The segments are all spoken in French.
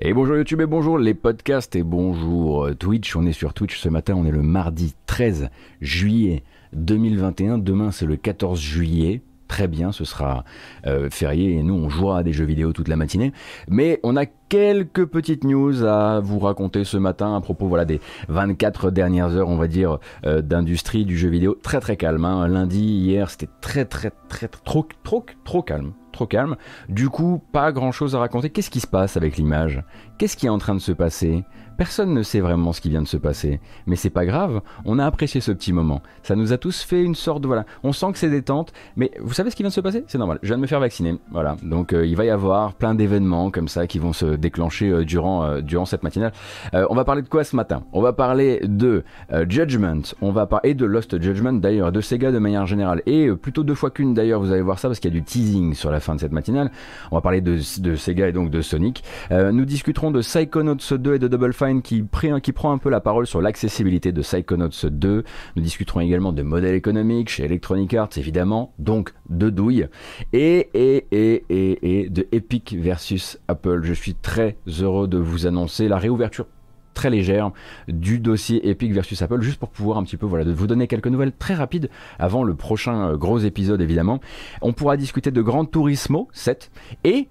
Et bonjour YouTube et bonjour les podcasts et bonjour euh, Twitch. On est sur Twitch ce matin, on est le mardi 13 juillet 2021. Demain c'est le 14 juillet. Très bien, ce sera euh, férié et nous on jouera à des jeux vidéo toute la matinée. Mais on a quelques petites news à vous raconter ce matin à propos voilà des 24 dernières heures on va dire euh, d'industrie du jeu vidéo très très calme hein. lundi hier c'était très très très trop trop trop calme trop calme. Du coup, pas grand chose à raconter. Qu'est-ce qui se passe avec l'image? Qu'est-ce qui est en train de se passer? Personne ne sait vraiment ce qui vient de se passer. Mais c'est pas grave, on a apprécié ce petit moment. Ça nous a tous fait une sorte de. Voilà. On sent que c'est détente, mais vous savez ce qui vient de se passer? C'est normal. Je viens de me faire vacciner. Voilà. Donc euh, il va y avoir plein d'événements comme ça qui vont se déclencher euh, durant, euh, durant cette matinale. on va parler de quoi ce matin? On va parler de Judgment, on va parler de Lost Judgment d'ailleurs, de Sega de manière générale, et plutôt deux fois qu'une d'ailleurs, vous allez voir ça parce qu'il y a du teasing sur la fin de cette matinale. On va parler de, de Sega et donc de Sonic. nous discuterons de Psychonauts 2 et de Double Fine qui, qui prend un peu la parole sur l'accessibilité de Psychonauts 2. Nous discuterons également de modèles économiques chez Electronic Arts, évidemment, donc de douille, et, et, et, et, et de Epic versus Apple. Je suis très heureux de vous annoncer la réouverture très légère du dossier Epic versus Apple, juste pour pouvoir un petit peu voilà, de vous donner quelques nouvelles très rapides avant le prochain euh, gros épisode évidemment. On pourra discuter de Grand Turismo 7 et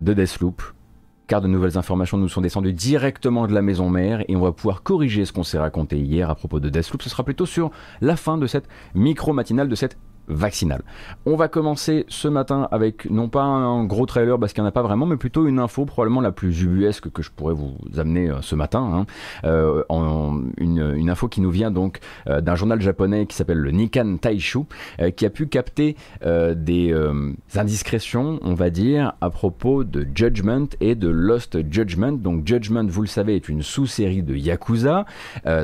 de Deathloop car de nouvelles informations nous sont descendues directement de la maison mère et on va pouvoir corriger ce qu'on s'est raconté hier à propos de Deathloop. Ce sera plutôt sur la fin de cette micro matinale, de cette vaccinale. On va commencer ce matin avec non pas un gros trailer parce qu'il n'y en a pas vraiment, mais plutôt une info probablement la plus ubuesque que je pourrais vous amener euh, ce matin. Hein. Euh, une, info qui nous vient donc euh, d'un journal japonais qui s'appelle le Nikan Taishu, qui a pu capter des indiscrétions, on va dire, à propos de Judgment et de Lost Judgment. Donc Judgment, vous le savez, est une sous-série de Yakuza.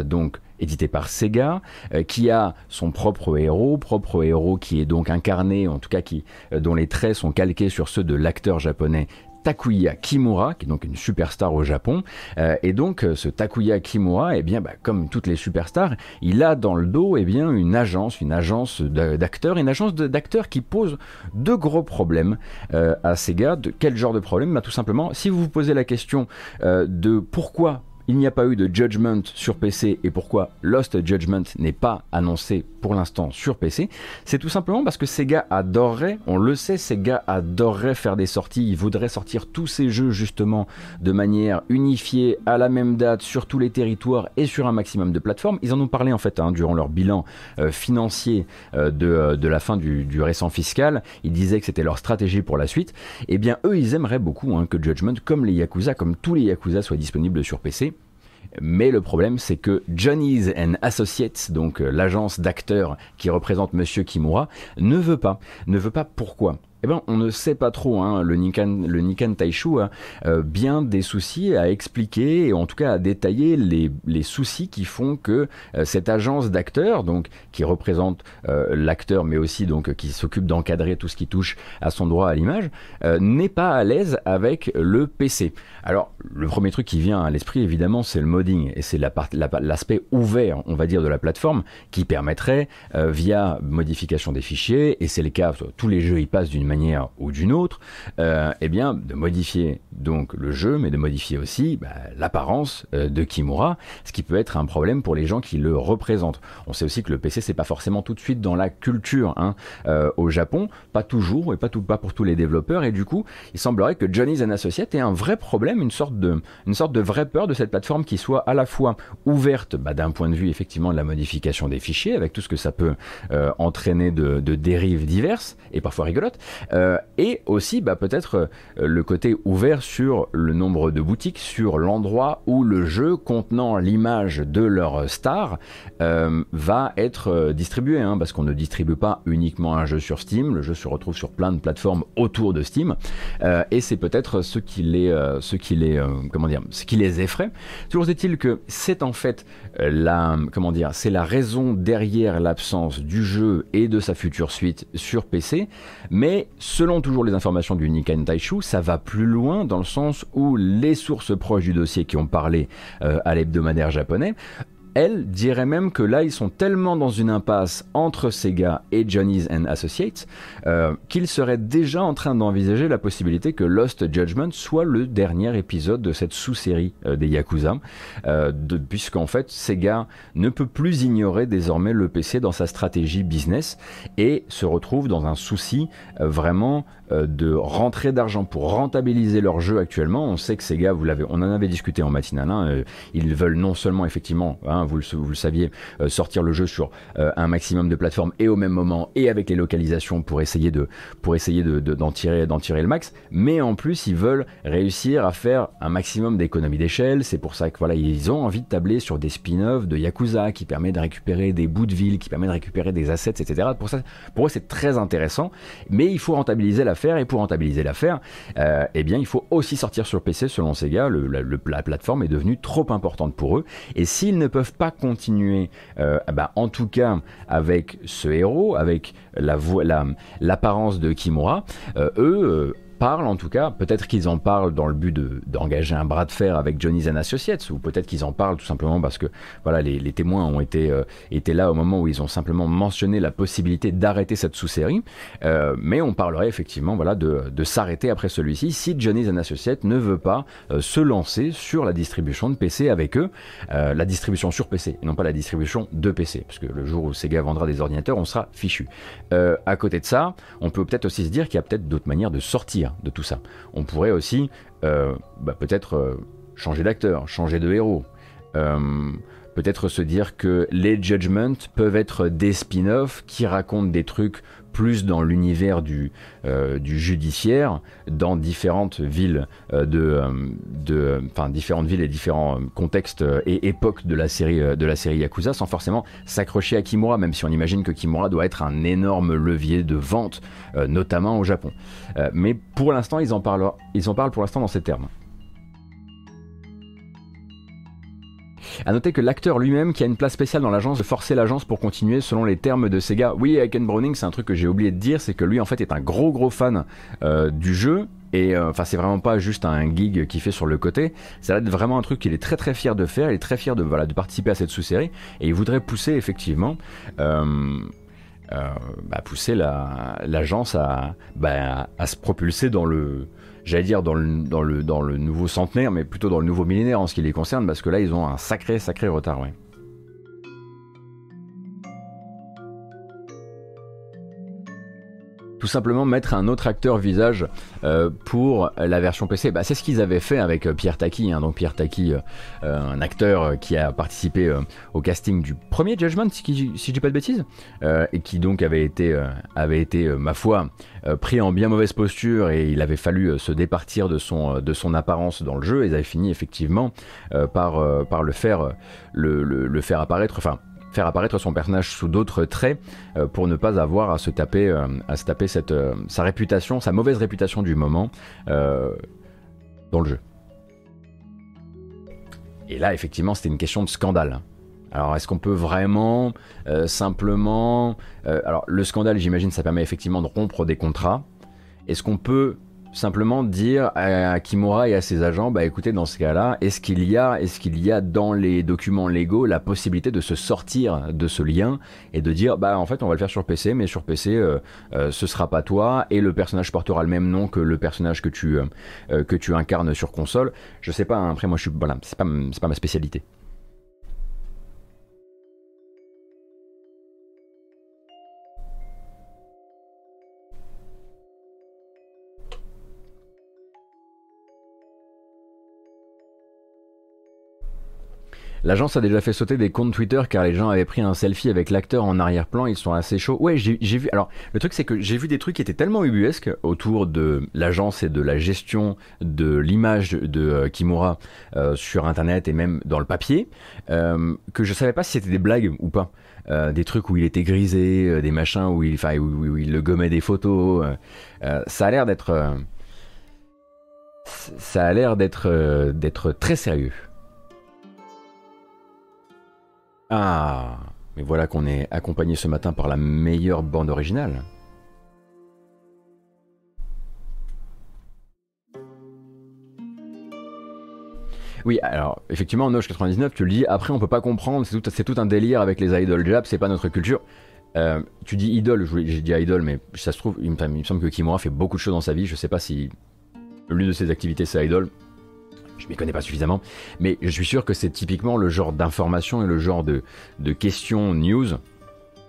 donc édité par Sega, euh, qui a son propre héros, propre héros qui est donc incarné, en tout cas qui, euh, dont les traits sont calqués sur ceux de l'acteur japonais Takuya Kimura, qui est donc une superstar au Japon. Euh, et donc ce Takuya Kimura, eh bien, bah, comme toutes les superstars, il a dans le dos eh bien, une agence, une agence d'acteurs, une agence d'acteurs qui pose de gros problèmes à Sega. De quel genre de problème? Bah, Tout simplement, si vous vous posez la question de pourquoi il n'y a pas eu de Judgment sur PC et pourquoi Lost Judgment n'est pas annoncé pour l'instant sur PC, c'est tout simplement parce que Sega adorerait, on le sait, Sega adorerait faire des sorties, ils voudraient sortir tous ces jeux justement de manière unifiée à la même date sur tous les territoires et sur un maximum de plateformes. Ils en ont parlé en fait hein, durant leur bilan euh, financier euh, euh, de, la fin du, récent fiscal. Ils disaient que c'était leur stratégie pour la suite. Eh bien, eux, ils aimeraient beaucoup hein, que Judgment, comme les Yakuza, comme tous les Yakuza, soient disponibles sur PC. Mais le problème, c'est que Johnny's and Associates, donc euh, l'agence d'acteurs qui représente Monsieur Kimura, ne veut pas. Ne veut pas pourquoi? Eh ben, on ne sait pas trop. Hein. Le Nikan, le a euh, bien des soucis à expliquer et en tout cas à détailler les, soucis qui font que euh, cette agence d'acteurs, donc qui représente euh, l'acteur, mais aussi qui s'occupe d'encadrer tout ce qui touche à son droit à l'image, n'est pas à l'aise avec le PC. Alors, le premier truc qui vient à l'esprit, évidemment, c'est le modding et c'est l'aspect ouvert, on va dire, de la plateforme qui permettrait, via modification des fichiers, et c'est le cas, tous les jeux y passent d'une manière ou d'une autre, euh, eh bien, de modifier donc le jeu, mais de modifier aussi bah, l'apparence euh, de Kimura, ce qui peut être un problème pour les gens qui le représentent. On sait aussi que le PC, c'est pas forcément tout de suite dans la culture hein, euh, au Japon, pas toujours et pas pour tous les développeurs, et du coup, il semblerait que Johnny's and Associates ait un vrai problème, une sorte de une sorte de vraie peur de cette plateforme qui soit à la fois ouverte bah, d'un point de vue effectivement de la modification des fichiers, avec tout ce que ça peut entraîner de dérives diverses et parfois rigolotes, euh, et aussi bah, peut-être euh, le côté ouvert sur le nombre de boutiques, sur l'endroit où le jeu contenant l'image de leur star euh, va être distribué, hein, parce qu'on ne distribue pas uniquement un jeu sur Steam, le jeu se retrouve sur plein de plateformes autour de Steam, et c'est peut-être ce qui les, ce qui les, comment dire, ce qui les effraie. Toujours est-il que c'est en fait la, comment dire, c'est la raison derrière l'absence du jeu et de sa future suite sur PC, mais selon toujours les informations du Nikan Taishu, ça va plus loin dans le sens où les sources proches du dossier qui ont parlé euh, à l'hebdomadaire japonais elle dirait même que là, ils sont tellement dans une impasse entre Sega et Johnny's and Associates euh, qu'ils seraient déjà en train d'envisager la possibilité que Lost Judgment soit le dernier épisode de cette sous-série euh, des Yakuza, euh, puisqu'en fait, Sega ne peut plus ignorer désormais le PC dans sa stratégie business et se retrouve dans un souci vraiment de rentrer d'argent pour rentabiliser leur jeu actuellement. On sait que Sega, vous l'avez, on en avait discuté en matinale, hein, ils veulent non seulement effectivement hein, vous, le, saviez, euh, sortir le jeu sur euh, un maximum de plateformes et au même moment et avec les localisations pour essayer de pour essayer de, d'en tirer d'en tirer le max. Mais en plus, ils veulent réussir à faire un maximum d'économies d'échelle. C'est pour ça que voilà, ils ont envie de tabler sur des spin-offs de Yakuza qui permet de récupérer des bouts de ville, qui permet de récupérer des assets, etc. Pour ça, pour eux, c'est très intéressant. Mais il faut rentabiliser et pour rentabiliser l'affaire, euh, eh bien, il faut aussi sortir sur PC selon Sega. Le, la plateforme est devenue trop importante pour eux. Et s'ils ne peuvent pas continuer, euh, bah, en tout cas avec ce héros, avec la l'apparence de Kimura, euh, eux parlent en tout cas, peut-être qu'ils en parlent dans le but d'engager un bras de fer avec Johnny's and Associates, ou peut-être qu'ils en parlent tout simplement parce que voilà, les, témoins ont été, euh, été là au moment où ils ont simplement mentionné la possibilité d'arrêter cette sous-série, euh, mais on parlerait effectivement voilà, de, de s'arrêter après celui-ci si Johnny's and Associates ne veut pas euh, se lancer sur la distribution de PC avec eux, la distribution sur PC, et non pas la distribution de PC, parce que le jour où Sega vendra des ordinateurs, on sera fichu. à côté de ça, on peut peut-être aussi se dire qu'il y a peut-être d'autres manières de sortir de tout ça. On pourrait aussi euh, bah, peut-être euh, changer d'acteur, changer de héros. Euh, peut-être se dire que les Judgments peuvent être des spin-offs qui racontent des trucs plus dans l'univers du, du judiciaire, dans différentes villes de, de, enfin différentes villes et différents contextes et époques de la série Yakuza, sans forcément s'accrocher à Kimura, même si on imagine que Kimura doit être un énorme levier de vente, notamment au Japon. Euh, mais pour l'instant, ils en parlent, ils en parlent pour l'instant dans ces termes. A noter que l'acteur lui-même, qui a une place spéciale dans l'agence, de forcer l'agence pour continuer selon les termes de Sega. Oui, Ken Browning, c'est un truc que j'ai oublié de dire, c'est que lui en fait est un gros gros fan euh, du jeu. Et euh, enfin, c'est vraiment pas juste un gig qu'il fait sur le côté. Ça va être vraiment un truc qu'il est très très fier de faire. Il est très fier de voilà de participer à cette sous-série et il voudrait pousser effectivement. Euh, bah, pousser l'agence bah, à, se propulser dans le, j'allais dire dans le, dans, le, dans le nouveau centenaire, mais plutôt dans le nouveau millénaire en ce qui les concerne, parce que là ils ont un sacré sacré retard. Ouais. Tout simplement mettre un autre acteur visage euh, pour la version PC. Bah, c'est ce qu'ils avaient fait avec euh, Pierre Taki. Hein. Donc Pierre Taki, euh, un acteur qui a participé au casting du premier Judgment, si, si je dis pas de bêtises, et qui donc avait été, avait été ma foi, pris en bien mauvaise posture et il avait fallu se départir de son, de son apparence dans le jeu. Et ils avaient fini effectivement par, par le faire, le, le faire apparaître. Enfin, faire apparaître son personnage sous d'autres traits euh, pour ne pas avoir à se taper, euh, à se taper cette, euh, sa réputation, sa mauvaise réputation du moment dans le jeu. Et là, effectivement, c'était une question de scandale. Alors, est-ce qu'on peut vraiment simplement... alors, le scandale, j'imagine, ça permet effectivement de rompre des contrats. Est-ce qu'on peut simplement dire à Kimura et à ses agents, bah écoutez, dans ce cas-là, est-ce qu'il y a, est-ce qu'il y a dans les documents légaux la possibilité de se sortir de ce lien et de dire, bah en fait, on va le faire sur PC, mais sur PC, euh, euh, ce sera pas toi et le personnage portera le même nom que le personnage que tu euh, que tu incarnes sur console. Je sais pas. Hein, après, moi, je suis voilà, c'est pas c'est pas ma spécialité. L'agence a déjà fait sauter des comptes Twitter car les gens avaient pris un selfie avec l'acteur en arrière-plan, ils sont assez chauds. Ouais, j'ai vu. Alors, le truc c'est que j'ai vu des trucs qui étaient tellement ubuesques autour de l'agence et de la gestion de l'image de euh, Kimura euh, sur internet et même dans le papier euh, que je savais pas si c'était des blagues ou pas. des trucs où il était grisé, des machins où il, le gommait des photos. ça a l'air d'être. ça a l'air d'être d'être très sérieux. Ah, mais voilà qu'on est accompagné ce matin par la meilleure bande originale. Oui, alors effectivement, Noche 99, tu le dis, après on peut pas comprendre, c'est tout, tout un délire avec les idoles jap, c'est pas notre culture. Euh, tu dis idole, j'ai dit idole, mais ça se trouve, il me, semble que Kimura fait beaucoup de choses dans sa vie, je sais pas si l'une de ses activités c'est idole, je m'y connais pas suffisamment, mais je suis sûr que c'est typiquement le genre d'information et le genre de, de questions news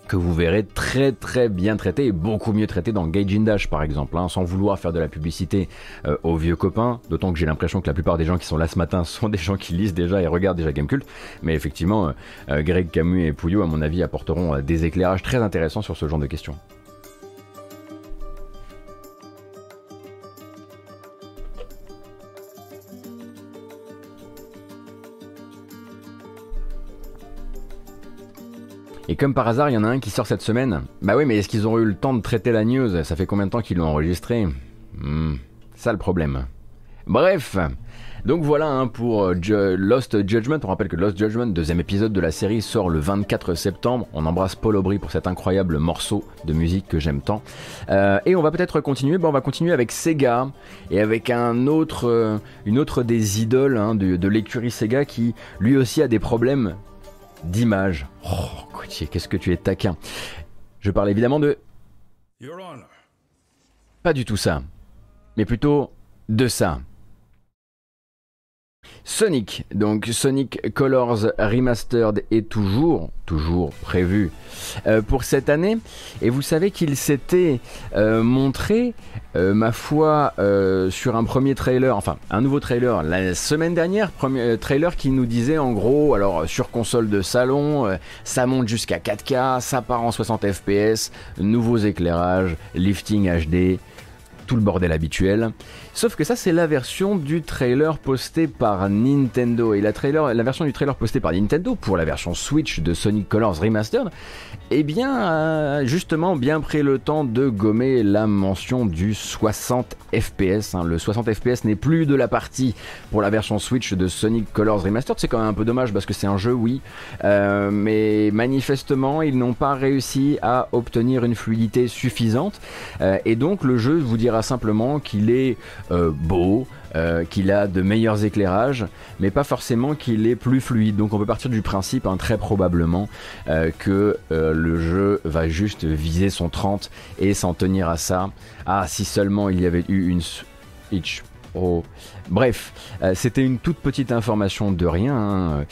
que vous verrez très très bien traité et beaucoup mieux traité dans Gaijin Dash par exemple, hein, sans vouloir faire de la publicité euh, aux vieux copains, d'autant que j'ai l'impression que la plupart des gens qui sont là ce matin sont des gens qui lisent déjà et regardent déjà Gamecult, mais effectivement, euh, euh, Greg Camus et Pouillot à mon avis apporteront des éclairages très intéressants sur ce genre de questions. Et comme par hasard, il y en a un qui sort cette semaine. Bah oui, mais est-ce qu'ils ont eu le temps de traiter la news? Ça fait combien de temps qu'ils l'ont enregistré? Hmm, Ça le problème. Bref, donc voilà hein, pour euh, Lost Judgment. On rappelle que Lost Judgment, deuxième épisode de la série, sort le 24 septembre. On embrasse Paul Aubry pour cet incroyable morceau de musique que j'aime tant. Euh, et on va peut-être continuer. on va continuer avec Sega et avec un autre, euh, une autre des idoles hein, de, de l'écurie Sega qui lui aussi a des problèmes d'image. Oh, qu'est-ce que tu es taquin. Je parle évidemment de... Pas du tout ça, mais plutôt de ça. Sonic, donc Sonic Colors Remastered est toujours, toujours prévu euh, pour cette année. Et vous savez qu'il s'était euh, montré, euh, ma foi, sur un premier trailer, enfin un nouveau trailer la semaine dernière, premier trailer qui nous disait en gros, alors sur console de salon, ça monte jusqu'à 4K, ça part en 60 FPS, nouveaux éclairages, lifting HD, tout le bordel habituel. Sauf que ça, c'est la version du trailer posté par Nintendo. Et la, version du trailer posté par Nintendo pour la version Switch de Sonic Colors Remastered, eh bien, a justement bien pris le temps de gommer la mention du 60 FPS. Hein. Le 60 FPS n'est plus de la partie pour la version Switch de Sonic Colors Remastered. C'est quand même un peu dommage parce que c'est un jeu, oui. Euh, mais manifestement, ils n'ont pas réussi à obtenir une fluidité suffisante. Euh, et donc, le jeu vous dira simplement qu'il est euh, beau, euh, qu'il a de meilleurs éclairages, mais pas forcément qu'il est plus fluide. Donc on peut partir du principe, hein, très probablement, euh, que le jeu va juste viser son 30 et s'en tenir à ça. Ah, si seulement il y avait eu une Switch Pro. Bref, c'était une toute petite information de rien, hein,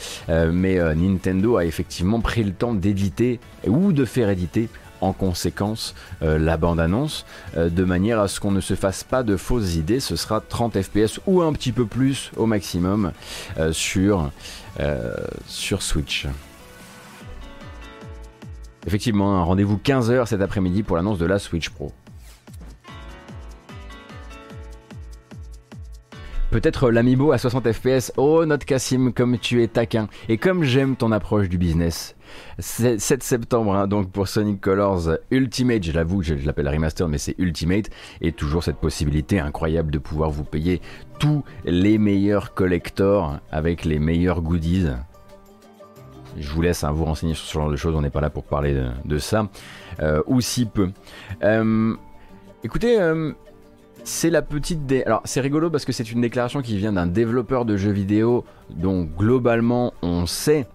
mais Nintendo a effectivement pris le temps d'éditer ou de faire éditer en conséquence euh, la bande-annonce, euh, de manière à ce qu'on ne se fasse pas de fausses idées. Ce sera 30 FPS ou un petit peu plus au maximum euh, sur, Switch. Effectivement, un rendez-vous 15h cet après-midi pour l'annonce de la Switch Pro. Peut-être l'Amiibo à 60 FPS. Oh, notre Cassim, comme tu es taquin. Et comme j'aime ton approche du business. 7 septembre, hein, donc pour Sonic Colors Ultimate, je l'avoue, je, l'appelle remaster, mais c'est Ultimate, et toujours cette possibilité incroyable de pouvoir vous payer tous les meilleurs collectors avec les meilleurs goodies. Je vous laisse hein, vous renseigner sur ce genre de choses, on n'est pas là pour parler de, ça, euh, ou si peu. Euh, écoutez, euh, c'est la petite. Alors c'est rigolo parce que c'est une déclaration qui vient d'un développeur de jeux vidéo dont globalement on sait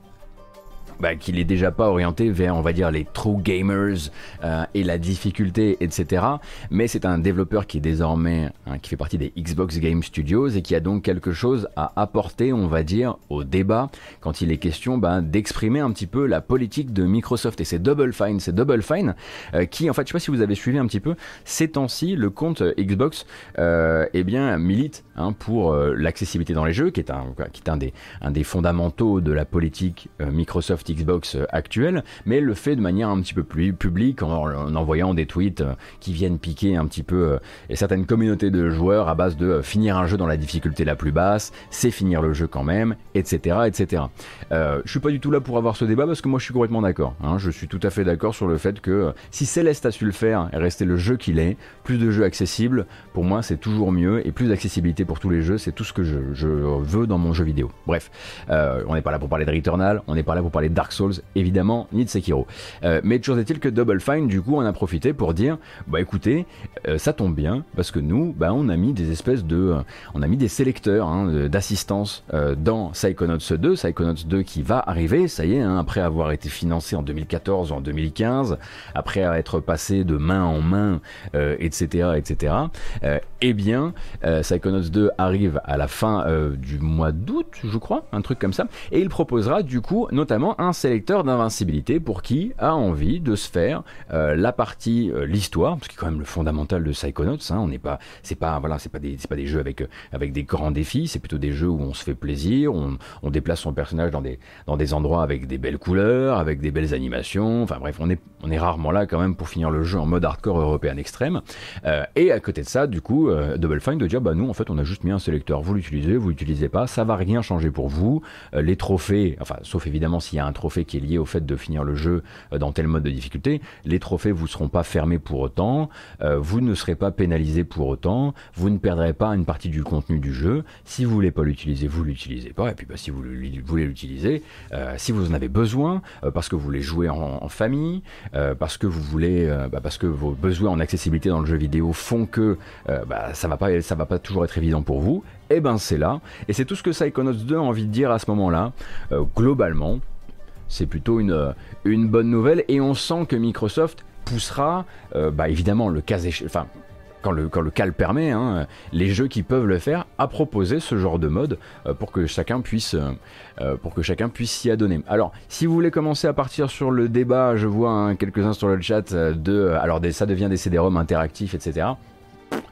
bah, qu'il est déjà pas orienté vers, on va dire, les true gamers euh, et la difficulté, etc. Mais c'est un développeur qui est désormais, hein, qui fait partie des Xbox Game Studios et qui a donc quelque chose à apporter, on va dire, au débat quand il est question bah, d'exprimer un petit peu la politique de Microsoft. Et c'est Double Fine, c'est Double Fine euh, qui, en fait, je sais pas si vous avez suivi un petit peu, ces temps-ci, le compte Xbox, euh, eh bien, milite hein, pour euh, l'accessibilité dans les jeux, qui est un, qui est un des, un des fondamentaux de la politique Microsoft Xbox euh, actuelle, mais le fait de manière un petit peu plus publique en, envoyant des tweets euh, qui viennent piquer un petit peu euh, et certaines communautés de joueurs à base de finir un jeu dans la difficulté la plus basse, c'est finir le jeu quand même, etc. etc. Euh, je suis pas du tout là pour avoir ce débat parce que moi je suis complètement d'accord. Hein. je suis tout à fait d'accord sur le fait que si Céleste a su le faire et rester le jeu qu'il est, plus de jeux accessibles, pour moi c'est toujours mieux et plus d'accessibilité pour tous les jeux, c'est tout ce que je, veux dans mon jeu vidéo. Bref, on n'est pas là pour parler de Returnal, on n'est pas là pour parler Dark Souls évidemment, ni de Sekiro. mais toujours est-il que Double Fine du coup on a profité pour dire bah écoutez ça tombe bien parce que nous bah on a mis des espèces de on a mis des sélecteurs hein, d'assistance dans Psychonauts 2, Psychonauts 2 qui va arriver, ça y est, hein, après avoir été financé en 2014 ou en 2015, après être passé de main en main, etc., etc. eh bien, Psychonauts 2 arrive à la fin du mois d'août, je crois, un truc comme ça, et il proposera du coup notamment un sélecteur d'invincibilité pour qui a envie de se faire euh, la partie euh, l'histoire, ce qui est quand même le fondamental de Psychonauts. Hein, on n'est pas, c'est pas voilà, c'est pas des, c'est pas des jeux avec euh, avec des grands défis, c'est plutôt des jeux où on se fait plaisir, on, on, déplace son personnage dans des dans des endroits avec des belles couleurs, avec des belles animations. Enfin bref, on est on est rarement là quand même pour finir le jeu en mode hardcore européen extrême. et à côté de ça, du coup, Double Fine de dire bah nous en fait on a juste mis un sélecteur, vous l'utilisez, vous l'utilisez pas, ça va rien changer pour vous. les trophées, enfin sauf évidemment s'il y a un trophée qui est lié au fait de finir le jeu euh, dans tel mode de difficulté, les trophées vous seront pas fermés pour autant, euh, vous ne serez pas pénalisé pour autant, vous ne perdrez pas une partie du contenu du jeu. Si vous voulez pas l'utiliser, vous l'utilisez pas. Et puis bah, si vous voulez l'utiliser, euh, si vous en avez besoin, parce que vous voulez jouer en, famille, parce que vous voulez, bah, parce que vos besoins en accessibilité dans le jeu vidéo font que bah, ça va pas, ça va pas toujours être évident pour vous. Et eh ben c'est là, et c'est tout ce que Psychonauts 2 a envie de dire à ce moment-là. globalement, c'est plutôt une, bonne nouvelle et on sent que Microsoft poussera, euh, bah évidemment, le cas enfin, quand le, quand cas le permet, hein, les jeux qui peuvent le faire, à proposer ce genre de mode euh, pour que chacun puisse, euh, pour que chacun puisse s'y adonner. Alors, si vous voulez commencer à partir sur le débat, je vois hein, quelques-uns sur le chat de, alors ça devient des CD-ROM interactifs, etc.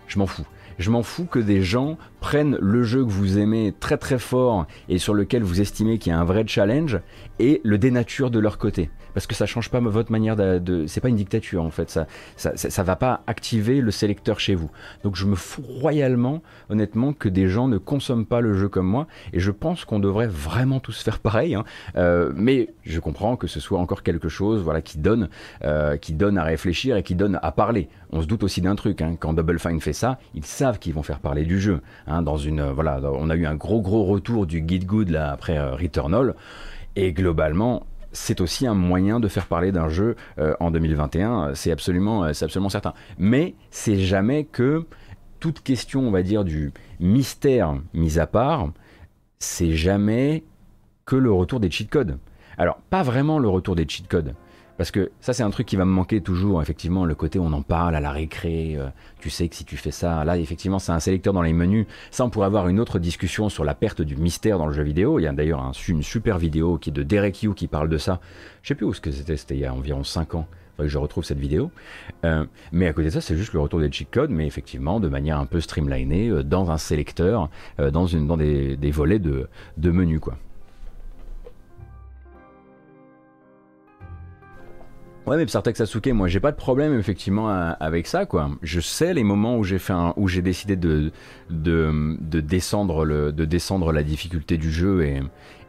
Je m'en fous. Je m'en fous que des gens prennent le jeu que vous aimez très très fort et sur lequel vous estimez qu'il y a un vrai challenge et le dénaturent de leur côté. Parce que ça change pas votre manière de, c'est pas une dictature en fait. Ça ça, ça va pas activer le sélecteur chez vous. Donc je me fous royalement honnêtement que des gens ne consomment pas le jeu comme moi et je pense qu'on devrait vraiment tous faire pareil hein. euh, mais je comprends que ce soit encore quelque chose voilà qui donne euh, qui donne à réfléchir et qui donne à parler. On se doute aussi d'un truc hein. quand Double Fine fait ça ils savent qu'ils vont faire parler du jeu hein, dans une voilà on a eu un gros gros retour du Git Good après euh, Returnal et globalement c'est aussi un moyen de faire parler d'un jeu euh, en 2021, c'est absolument, euh, c'est absolument certain. Mais c'est jamais que toute question, on va dire, du mystère mis à part, c'est jamais que le retour des cheat codes. Alors, pas vraiment le retour des cheat codes. Parce que ça, c'est un truc qui va me manquer toujours, effectivement, le côté on en parle à la récré. Euh, tu sais que si tu fais ça, là, effectivement, c'est un sélecteur dans les menus. Ça, on pourrait avoir une autre discussion sur la perte du mystère dans le jeu vidéo. Il y a d'ailleurs un, une super vidéo qui est de Derek Yu qui parle de ça. Je sais plus où c'était, c'était il y a environ 5 ans. que je retrouve cette vidéo. Euh, mais à côté de ça, c'est juste le retour des cheat codes, mais effectivement, de manière un peu streamlinée, euh, dans un sélecteur, dans, une, des volets de, de menus, quoi. Ouais, mais Sartek Sasuke, moi j'ai pas de problème effectivement avec ça, quoi. Je sais les moments où j'ai fait un, où j'ai décidé de, de, de, descendre le, de descendre la difficulté du jeu et,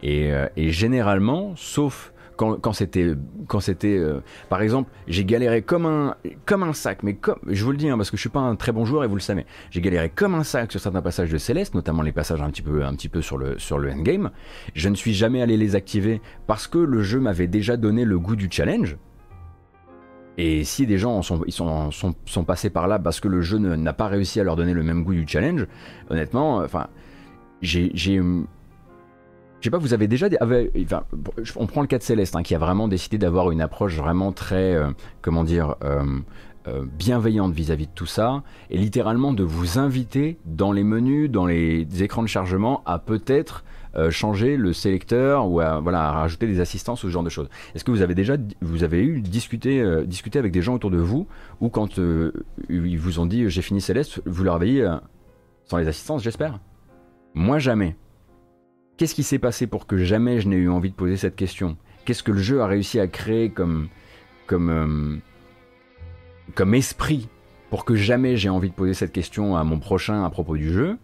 et, euh, et généralement, sauf quand, quand c'était, quand c'était, euh, par exemple, j'ai galéré comme un, comme un sac, mais comme, je vous le dis, hein, parce que je suis pas un très bon joueur et vous le savez, j'ai galéré comme un sac sur certains passages de Céleste, notamment les passages un petit peu, un petit peu sur le, sur le endgame. Je ne suis jamais allé les activer parce que le jeu m'avait déjà donné le goût du challenge. Et si des gens sont, ils sont, sont, passés par là parce que le jeu n'a pas réussi à leur donner le même goût du challenge, honnêtement, enfin, j'ai. Je sais pas, vous avez déjà. enfin, on prend le cas de Céleste, hein, qui a vraiment décidé d'avoir une approche vraiment très. Euh, comment dire euh, euh, bienveillante vis-à-vis -vis de tout ça, et littéralement de vous inviter dans les menus, dans les écrans de chargement, à peut-être euh, changer le sélecteur ou à, rajouter des assistances ou ce genre de choses. Est-ce que vous avez déjà vous avez eu discuté, euh, discuté avec des gens autour de vous ou quand euh, ils vous ont dit j'ai fini Céleste, vous leur avez sans les assistances, j'espère? Moi jamais. Qu'est-ce qui s'est passé pour que jamais je n'ai eu envie de poser cette question? Qu'est-ce que le jeu a réussi à créer comme, comme, comme esprit pour que jamais j'ai envie de poser cette question à mon prochain à propos du jeu?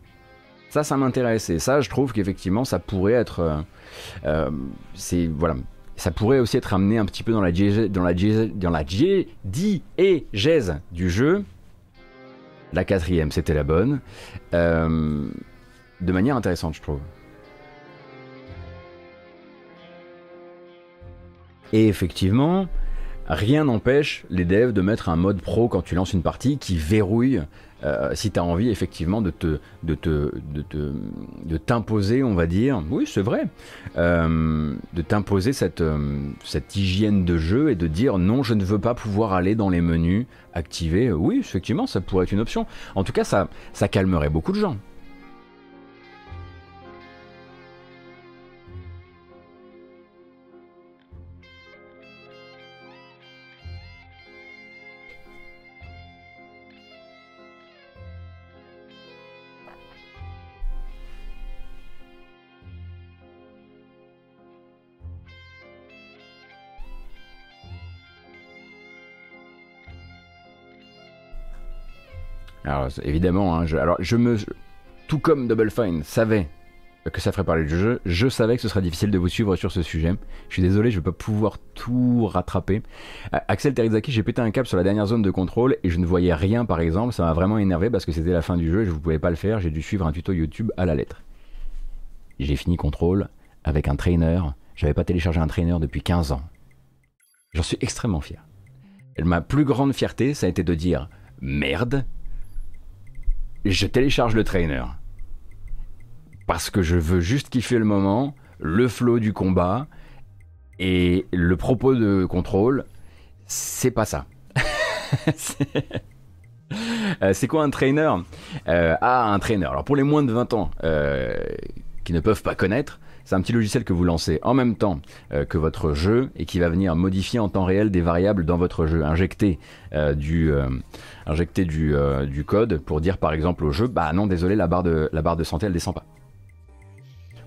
Ça, ça m'intéresse. Et ça, je trouve qu'effectivement, ça pourrait être. Euh, euh. Voilà. Ça pourrait aussi être amené un petit peu dans la dans la dans la diégèse du jeu. La quatrième, c'était la bonne. Euh, de manière intéressante, je trouve. Et effectivement, rien n'empêche les devs de mettre un mode pro quand tu lances une partie qui verrouille euh, si tu as envie effectivement de te de t'imposer on va dire. Oui c'est vrai. Euh, de t'imposer cette euh, cette hygiène de jeu et de dire non je ne veux pas pouvoir aller dans les menus activer oui effectivement ça pourrait être une option. En tout cas ça calmerait beaucoup de gens Alors évidemment, hein, alors je me, tout comme Double Fine savait que ça ferait parler du jeu, je savais que ce serait difficile de vous suivre sur ce sujet. Je suis désolé, je vais pas pouvoir tout rattraper. Axel Terizaki, j'ai pété un cap sur la dernière zone de contrôle et je ne voyais rien par exemple, ça m'a vraiment énervé parce que c'était la fin du jeu et je ne pouvais pas le faire, j'ai dû suivre un tuto YouTube à la lettre. J'ai fini contrôle avec un trainer, j'avais pas téléchargé un trainer depuis 15 ans. J'en suis extrêmement fier. Ma plus grande fierté, ça a été de dire merde, je télécharge le trainer. Parce que je veux juste kiffer le moment, le flow du combat et le propos de contrôle, c'est pas ça. Euh, c'est quoi un trainer? Euh, Ah, un trainer. Alors pour les moins de 20 ans euh, qui ne peuvent pas connaître, c'est un petit logiciel que vous lancez en même temps euh, que votre jeu et qui va venir modifier en temps réel des variables dans votre jeu, injecter euh, du, euh, du, code pour dire par exemple au jeu, bah non désolé la barre de, la barre de santé elle descend pas.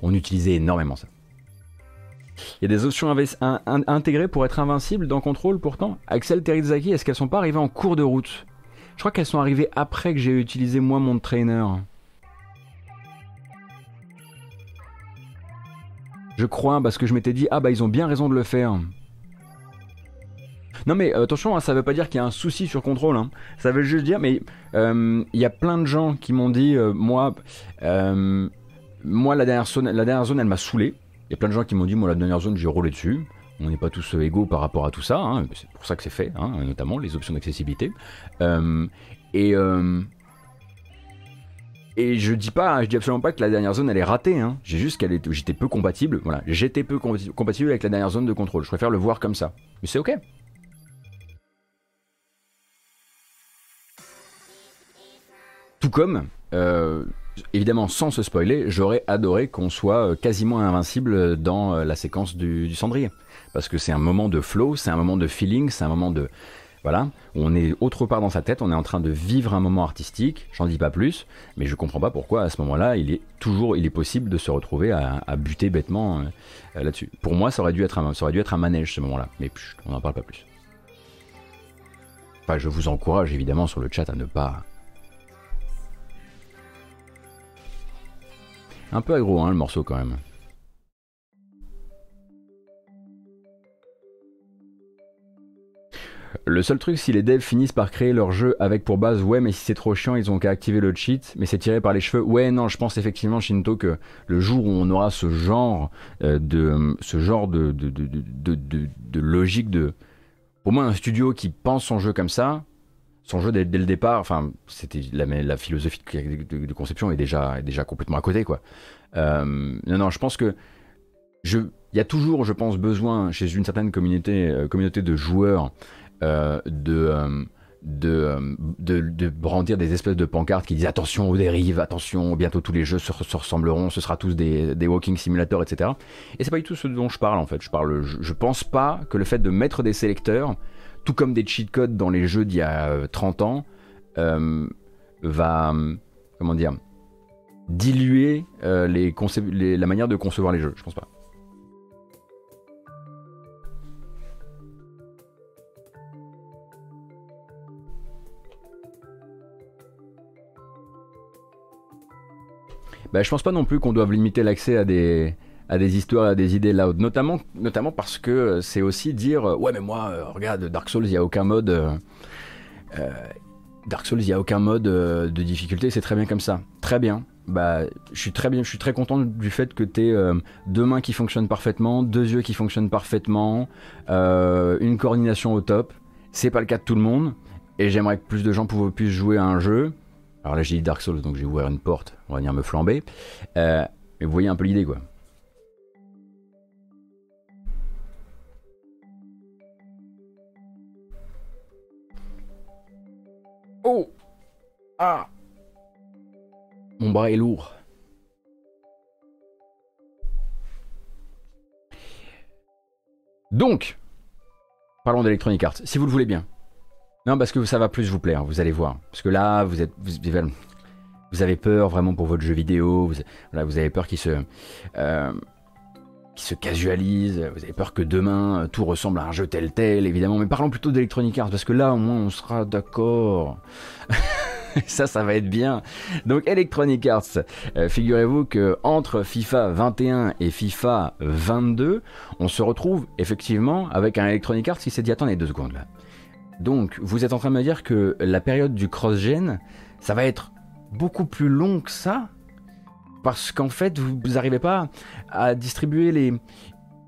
On utilisait énormément ça. Il y a des options intégrées pour être invincible dans Control pourtant. Axel Terizaki, est-ce qu'elles sont pas arrivées en cours de route? Je crois qu'elles sont arrivées après que j'ai utilisé moi mon trainer. Je crois, parce que je m'étais dit, ah bah ils ont bien raison de le faire. Non mais euh, attention, hein, ça veut pas dire qu'il y a un souci sur contrôle. Hein. Ça veut juste dire, mais euh, il y a plein de gens qui m'ont dit, euh, moi, moi la dernière zone, la dernière zone, elle m'a saoulé. Il y a plein de gens qui m'ont dit, moi la dernière zone, j'ai roulé dessus. On n'est pas tous égaux par rapport à tout ça. Hein. C'est pour ça que c'est fait, notamment les options d'accessibilité. et et je dis pas, je dis absolument pas que la dernière zone elle est ratée. Hein. J'ai juste qu'elle est, j'étais peu compatible. Voilà, j'étais peu compatible avec la dernière zone de contrôle. Je préfère le voir comme ça. Mais c'est ok. Tout comme, euh, évidemment sans se spoiler, j'aurais adoré qu'on soit euh, quasiment invincible dans euh, la séquence du, du cendrier. Parce que c'est un moment de flow, c'est un moment de feeling, c'est un moment de, voilà, on est autre part dans sa tête, on est en train de vivre un moment artistique, j'en dis pas plus, mais je comprends pas pourquoi à ce moment-là, il est toujours, possible de se retrouver à, buter bêtement euh, là-dessus. Pour moi, ça aurait dû être un, ça aurait dû être un manège ce moment-là, mais on n'en parle pas plus. Enfin, je vous encourage évidemment sur le chat à ne pas. Un peu aggro, hein, le morceau quand même. Le seul truc, si les devs finissent par créer leur jeu avec pour base, ouais, mais si c'est trop chiant, ils ont qu'à activer le cheat, mais c'est tiré par les cheveux. Ouais, non, je pense effectivement, Shinto, que le jour où on aura ce genre euh, de, ce genre de, de, de, logique de, au moins un studio qui pense son jeu comme ça, son jeu dès, le départ, enfin, c'était la, la philosophie de, conception est déjà, déjà complètement à côté, quoi. Euh, non, non, je pense que il y a toujours, je pense, besoin chez une certaine communauté, euh, communauté de joueurs euh, euh, de, de, de, brandir des espèces de pancartes qui disent attention aux dérives, attention, bientôt tous les jeux se, ressembleront, ce sera tous des, des, walking simulators, etc. Et c'est pas du tout ce dont je parle en fait. Je parle, je, pense pas que le fait de mettre des sélecteurs, tout comme des cheat codes dans les jeux d'il y a 30 ans, va, comment dire, diluer les, la manière de concevoir les jeux. Je pense pas. Bah, je pense pas non plus qu'on doive limiter l'accès à des, à des histoires, à des idées loud. Notamment, notamment parce que c'est aussi dire Ouais, mais moi, euh, regarde, Dark Souls, il n'y a aucun mode. Euh, euh, Dark Souls, il a aucun mode de difficulté, c'est très bien comme ça. Très bien. bah, je suis très bien, je suis très content du fait que tu aies euh, deux mains qui fonctionnent parfaitement, deux yeux qui fonctionnent parfaitement, euh, une coordination au top. C'est pas le cas de tout le monde, et j'aimerais que plus de gens puissent jouer à un jeu. Alors là, j'ai dit Dark Souls, donc j'ai ouvert une porte, on va venir me flamber. Euh, et vous voyez un peu l'idée, quoi. Oh Ah Mon bras est lourd. Donc, parlons d'Electronic Arts, si vous le voulez bien. Non, parce que ça va plus vous plaire, vous allez voir. Parce que là, vous êtes, vous, avez peur vraiment pour votre jeu vidéo. Vous, vous avez peur qu'il se, euh, se casualise. Vous avez peur que demain euh, tout ressemble à un jeu tel tel, évidemment. Mais parlons plutôt d'Electronic Arts, parce que là, au moins, on sera d'accord. ça, ça va être bien. Donc Electronic Arts, euh, figurez-vous que entre FIFA 21 et FIFA 22, on se retrouve effectivement avec un Electronic Arts qui s'est dit attendez deux secondes là. Donc, vous êtes en train de me dire que la période du cross-gen, ça va être beaucoup plus long que ça Parce qu'en fait, vous n'arrivez pas à distribuer les,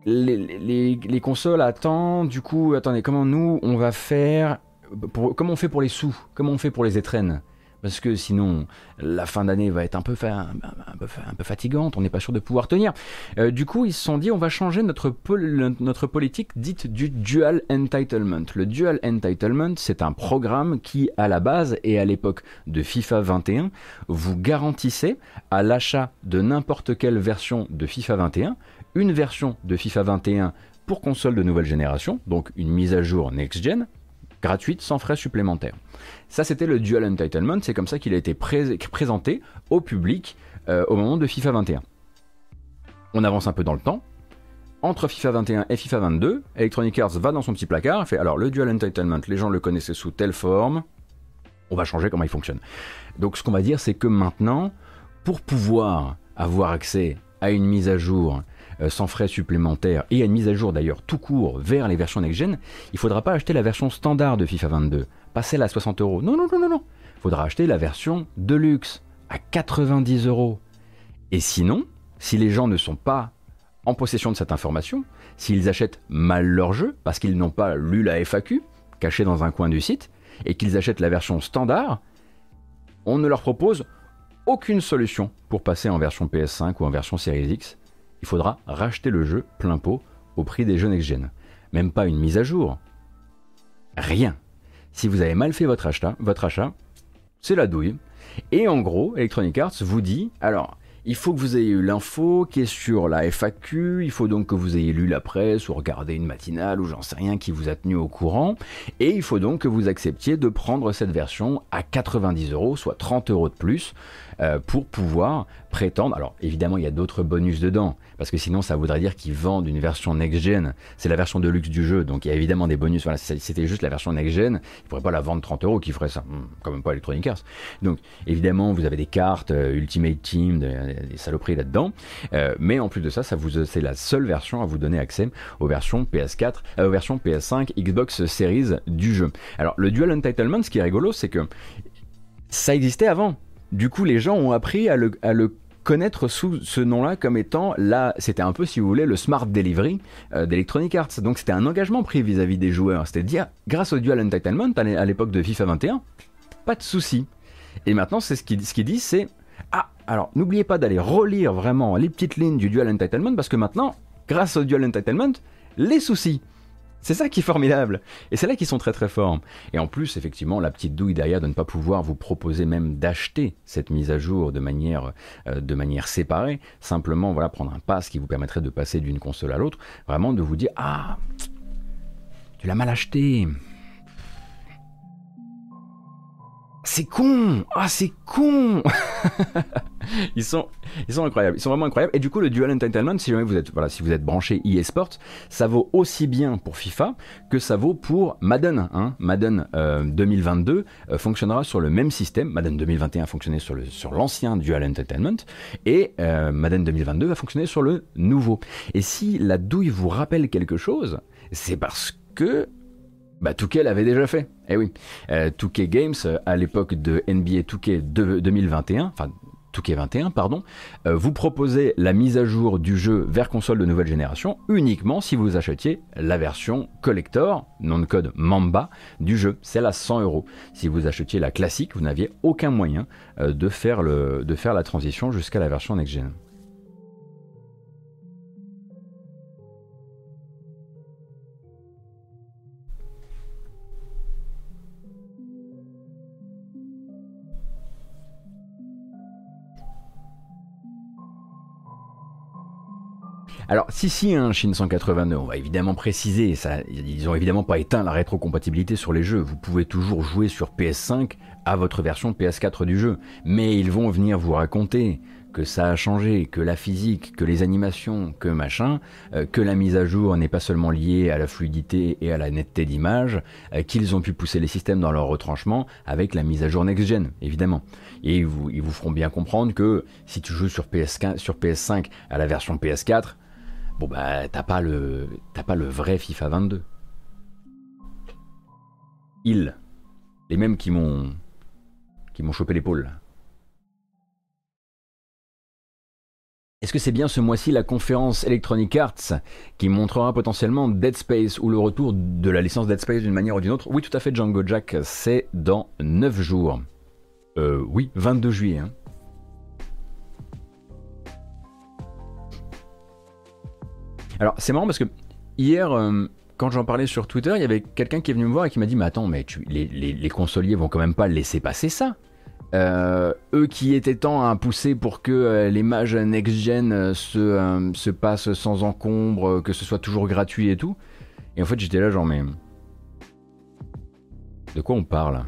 les, consoles à temps. Du coup, attendez, comment nous, on va faire Comment on fait pour les sous? Comment on fait pour les étrennes? Parce que sinon la fin d'année va être un peu, fatigante, on n'est pas sûr de pouvoir tenir. Euh, du coup, ils se sont dit on va changer notre, notre politique dite du dual entitlement. Le dual entitlement, c'est un programme qui, à la base et à l'époque de FIFA 21, vous garantissait à l'achat de n'importe quelle version de FIFA 21, une version de FIFA 21 pour console de nouvelle génération, donc une mise à jour next-gen, gratuite sans frais supplémentaires. Ça, c'était le Dual Entitlement, c'est comme ça qu'il a été présenté au public euh, au moment de FIFA 21. On avance un peu dans le temps. Entre FIFA 21 et FIFA 22, Electronic Arts va dans son petit placard fait alors le Dual Entitlement, les gens le connaissaient sous telle forme, on va changer comment il fonctionne. Donc ce qu'on va dire, c'est que maintenant, pour pouvoir avoir accès à une mise à jour sans frais supplémentaires et à une mise à jour d'ailleurs tout court vers les versions next-gen, il faudra pas acheter la version standard de FIFA 22, pas celle à 60 euros. Non, non, non, non, non. Faudra acheter la version Deluxe à 90 euros. Et sinon, si les gens ne sont pas en possession de cette information, s'ils achètent mal leur jeu parce qu'ils n'ont pas lu la FAQ cachée dans un coin du site et qu'ils achètent la version standard, on ne leur propose aucune solution pour passer en version PS5 ou en version Series X il faudra racheter le jeu plein pot au prix des jeux next-gen. Même pas une mise à jour. Rien. Si vous avez mal fait votre achat, votre achat, c'est la douille. Et en gros, Electronic Arts vous dit, alors, il faut que vous ayez eu l'info qui est sur la FAQ, il faut donc que vous ayez lu la presse ou regardé une matinale ou j'en sais rien qui vous a tenu au courant, et il faut donc que vous acceptiez de prendre cette version à 90 euros, soit 30 euros de plus, euh, pour pouvoir prétendre. Alors évidemment, il y a d'autres bonus dedans, parce que sinon ça voudrait dire qu'ils vendent une version next-gen. C'est la version de luxe du jeu, donc il y a évidemment des bonus. Voilà, c'était juste la version next-gen, ils ne pourraient pas la vendre 30 euros, qui ferait ça hmm, Quand même pas Electronic Arts. Donc évidemment, vous avez des cartes euh, Ultimate Team, des, saloperies là-dedans. Euh, mais en plus de ça, ça vous, c'est la seule version à vous donner accès aux versions PS4, aux versions PS5, Xbox Series du jeu. Alors le Dual Entitlement, ce qui est rigolo, c'est que ça existait avant. Du coup, les gens ont appris à le, connaître sous ce nom-là comme étant là, c'était un peu, si vous voulez, le smart delivery euh, d'Electronic Arts. Donc c'était un engagement pris vis-à-vis des joueurs. C'était dire, grâce au Dual Entitlement, à l'époque de FIFA 21, pas de souci. Et maintenant, c'est ce qu'il ce dit, c'est ah, alors n'oubliez pas d'aller relire vraiment les petites lignes du Dual Entitlement parce que maintenant, grâce au Dual Entitlement, les soucis c'est ça qui est formidable. Et c'est là qu'ils sont très très forts. Et en plus, effectivement, la petite douille derrière de ne pas pouvoir vous proposer même d'acheter cette mise à jour de manière, euh, de manière séparée. Simplement, voilà, prendre un pass qui vous permettrait de passer d'une console à l'autre. Vraiment de vous dire, ah, tu l'as mal acheté. C'est con Ah, c'est con ils, sont, ils sont incroyables. Ils sont vraiment incroyables. Et du coup, le Dual Entertainment, si vous êtes, voilà, si êtes branché eSport, ça vaut aussi bien pour FIFA que ça vaut pour Madden. Hein. Madden 2022 euh, euh, fonctionnera sur le même système. Madden 2021 fonctionnait sur, le, sur l'ancien Dual Entertainment. Et euh, Madden 2022 va fonctionner sur le nouveau. Et si la douille vous rappelle quelque chose, c'est parce que bah, Touquet l'avait déjà fait. Eh oui. Euh, Touquet Games, euh, à l'époque de NBA Touquet 2021, enfin Touquet 21, pardon, euh, vous proposez la mise à jour du jeu vers console de nouvelle génération uniquement si vous achetiez la version collector, nom de code Mamba, du jeu. C'est à 100 euros. Si vous achetiez la classique, vous n'aviez aucun moyen euh, de, faire le, de faire la transition jusqu'à la version next-gen. Alors, si, si, un Shin 182, on va évidemment préciser, ça, ils ont évidemment pas éteint la rétrocompatibilité sur les jeux. Vous pouvez toujours jouer sur PS5 à votre version PS4 du jeu. Mais ils vont venir vous raconter que ça a changé, que la physique, que les animations, que machin, euh, que la mise à jour n'est pas seulement liée à la fluidité et à la netteté d'image, euh, qu'ils ont pu pousser les systèmes dans leur retranchement avec la mise à jour next-gen, évidemment. Et ils vous, ils vous feront bien comprendre que si tu joues sur, PS5, sur PS5 à la version PS4, Bon bah t'as pas le t'as pas le vrai FIFA 22. Ils, les mêmes qui m'ont qui m'ont chopé l'épaule. Est-ce que c'est bien ce mois-ci la conférence Electronic Arts qui montrera potentiellement Dead Space ou le retour de la licence Dead Space d'une manière ou d'une autre? Oui, tout à fait, Django Jack, c'est dans 9 jours. Euh, oui, 22 juillet. Hein. Alors c'est marrant parce que hier, euh, quand j'en parlais sur Twitter, il y avait quelqu'un qui est venu me voir et qui m'a dit Mais attends, mais les, consoliers vont quand même pas laisser passer ça. Euh, eux qui étaient tant à pousser pour que euh, les mages next-gen se, se, passent sans encombre, que ce soit toujours gratuit et tout. Et en fait, j'étais là, genre, mais. De quoi on parle?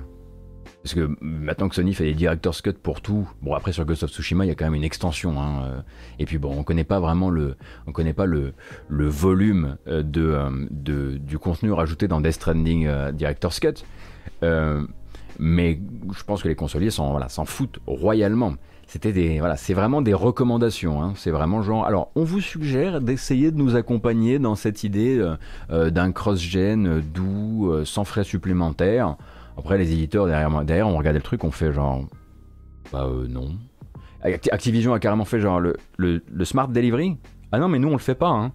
Parce que maintenant que Sony fait des director's cut pour tout, bon après sur Ghost of Tsushima il y a quand même une extension, hein, euh, et puis bon on connaît pas vraiment le, on connaît pas le, volume euh, euh, de, du contenu rajouté dans Death Stranding director's cut, mais je pense que les consoliers s'en foutent royalement. C'était des voilà, c'est vraiment des recommandations. Hein, c'est vraiment genre. Alors on vous suggère d'essayer de nous accompagner dans cette idée d'un cross-gen doux, sans frais supplémentaires. Après, les éditeurs derrière, derrière on regardé le truc, on fait genre. Bah euh, non. Activision a carrément fait genre le, le, smart delivery. Ah non, mais nous on le fait pas. Hein.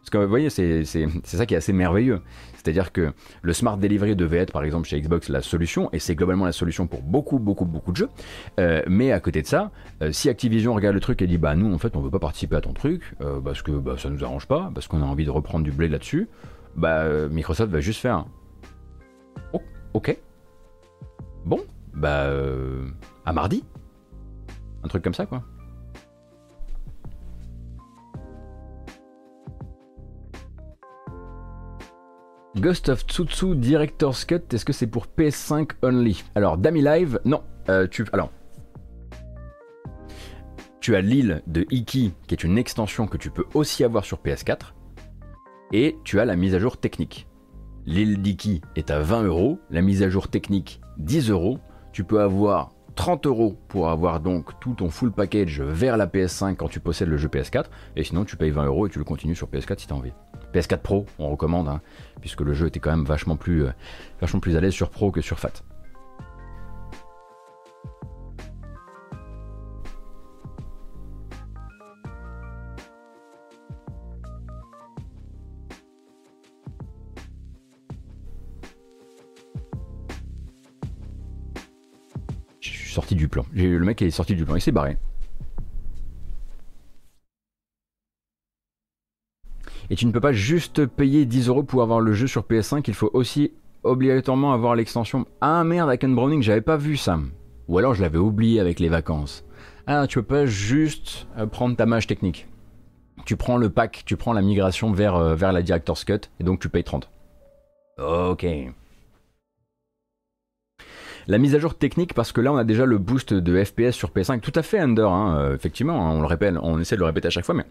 Parce que vous voyez, c'est ça qui est assez merveilleux. C'est-à-dire que le smart delivery devait être par exemple chez Xbox la solution, et c'est globalement la solution pour beaucoup, beaucoup, beaucoup de jeux. Euh, mais à côté de ça, euh, si Activision regarde le truc et dit bah nous en fait on veut pas participer à ton truc, parce que bah, ça nous arrange pas, parce qu'on a envie de reprendre du blé là-dessus, bah Microsoft va juste faire oh, ok, Bon, bah. Euh, à mardi Un truc comme ça, quoi. Ghost of Tsutsu Director's Cut, est-ce que c'est pour PS5 only? Alors, Dami Live, non. Euh, tu, alors, tu as l'île de Iki, qui est une extension que tu peux aussi avoir sur PS4, et tu as la mise à jour technique. L'île d'Iki est à 20 euros, la mise à jour technique 10 euros. Tu peux avoir 30 euros pour avoir donc tout ton full package vers la PS5 quand tu possèdes le jeu PS4. Et sinon, tu payes 20 euros et tu le continues sur PS4 si tu as envie. PS4 Pro, on recommande, hein, puisque le jeu était quand même vachement plus, euh, vachement plus à l'aise sur Pro que sur Fat. Sorti du plan. Le mec est sorti du plan, il s'est barré. Et tu ne peux pas juste payer 10 euros pour avoir le jeu sur PS5, il faut aussi obligatoirement avoir l'extension. Ah merde, Ken Browning, j'avais pas vu ça. Ou alors je l'avais oublié avec les vacances. Ah, tu peux pas juste euh, prendre ta mage technique. Tu prends le pack, tu prends la migration vers, euh, vers la Director's Cut, et donc tu payes 30. Ok. La mise à jour technique, parce que là on a déjà le boost de FPS sur PS5, tout à fait Under, hein, euh, effectivement, hein, on le répète, on essaie de le répéter à chaque fois, mais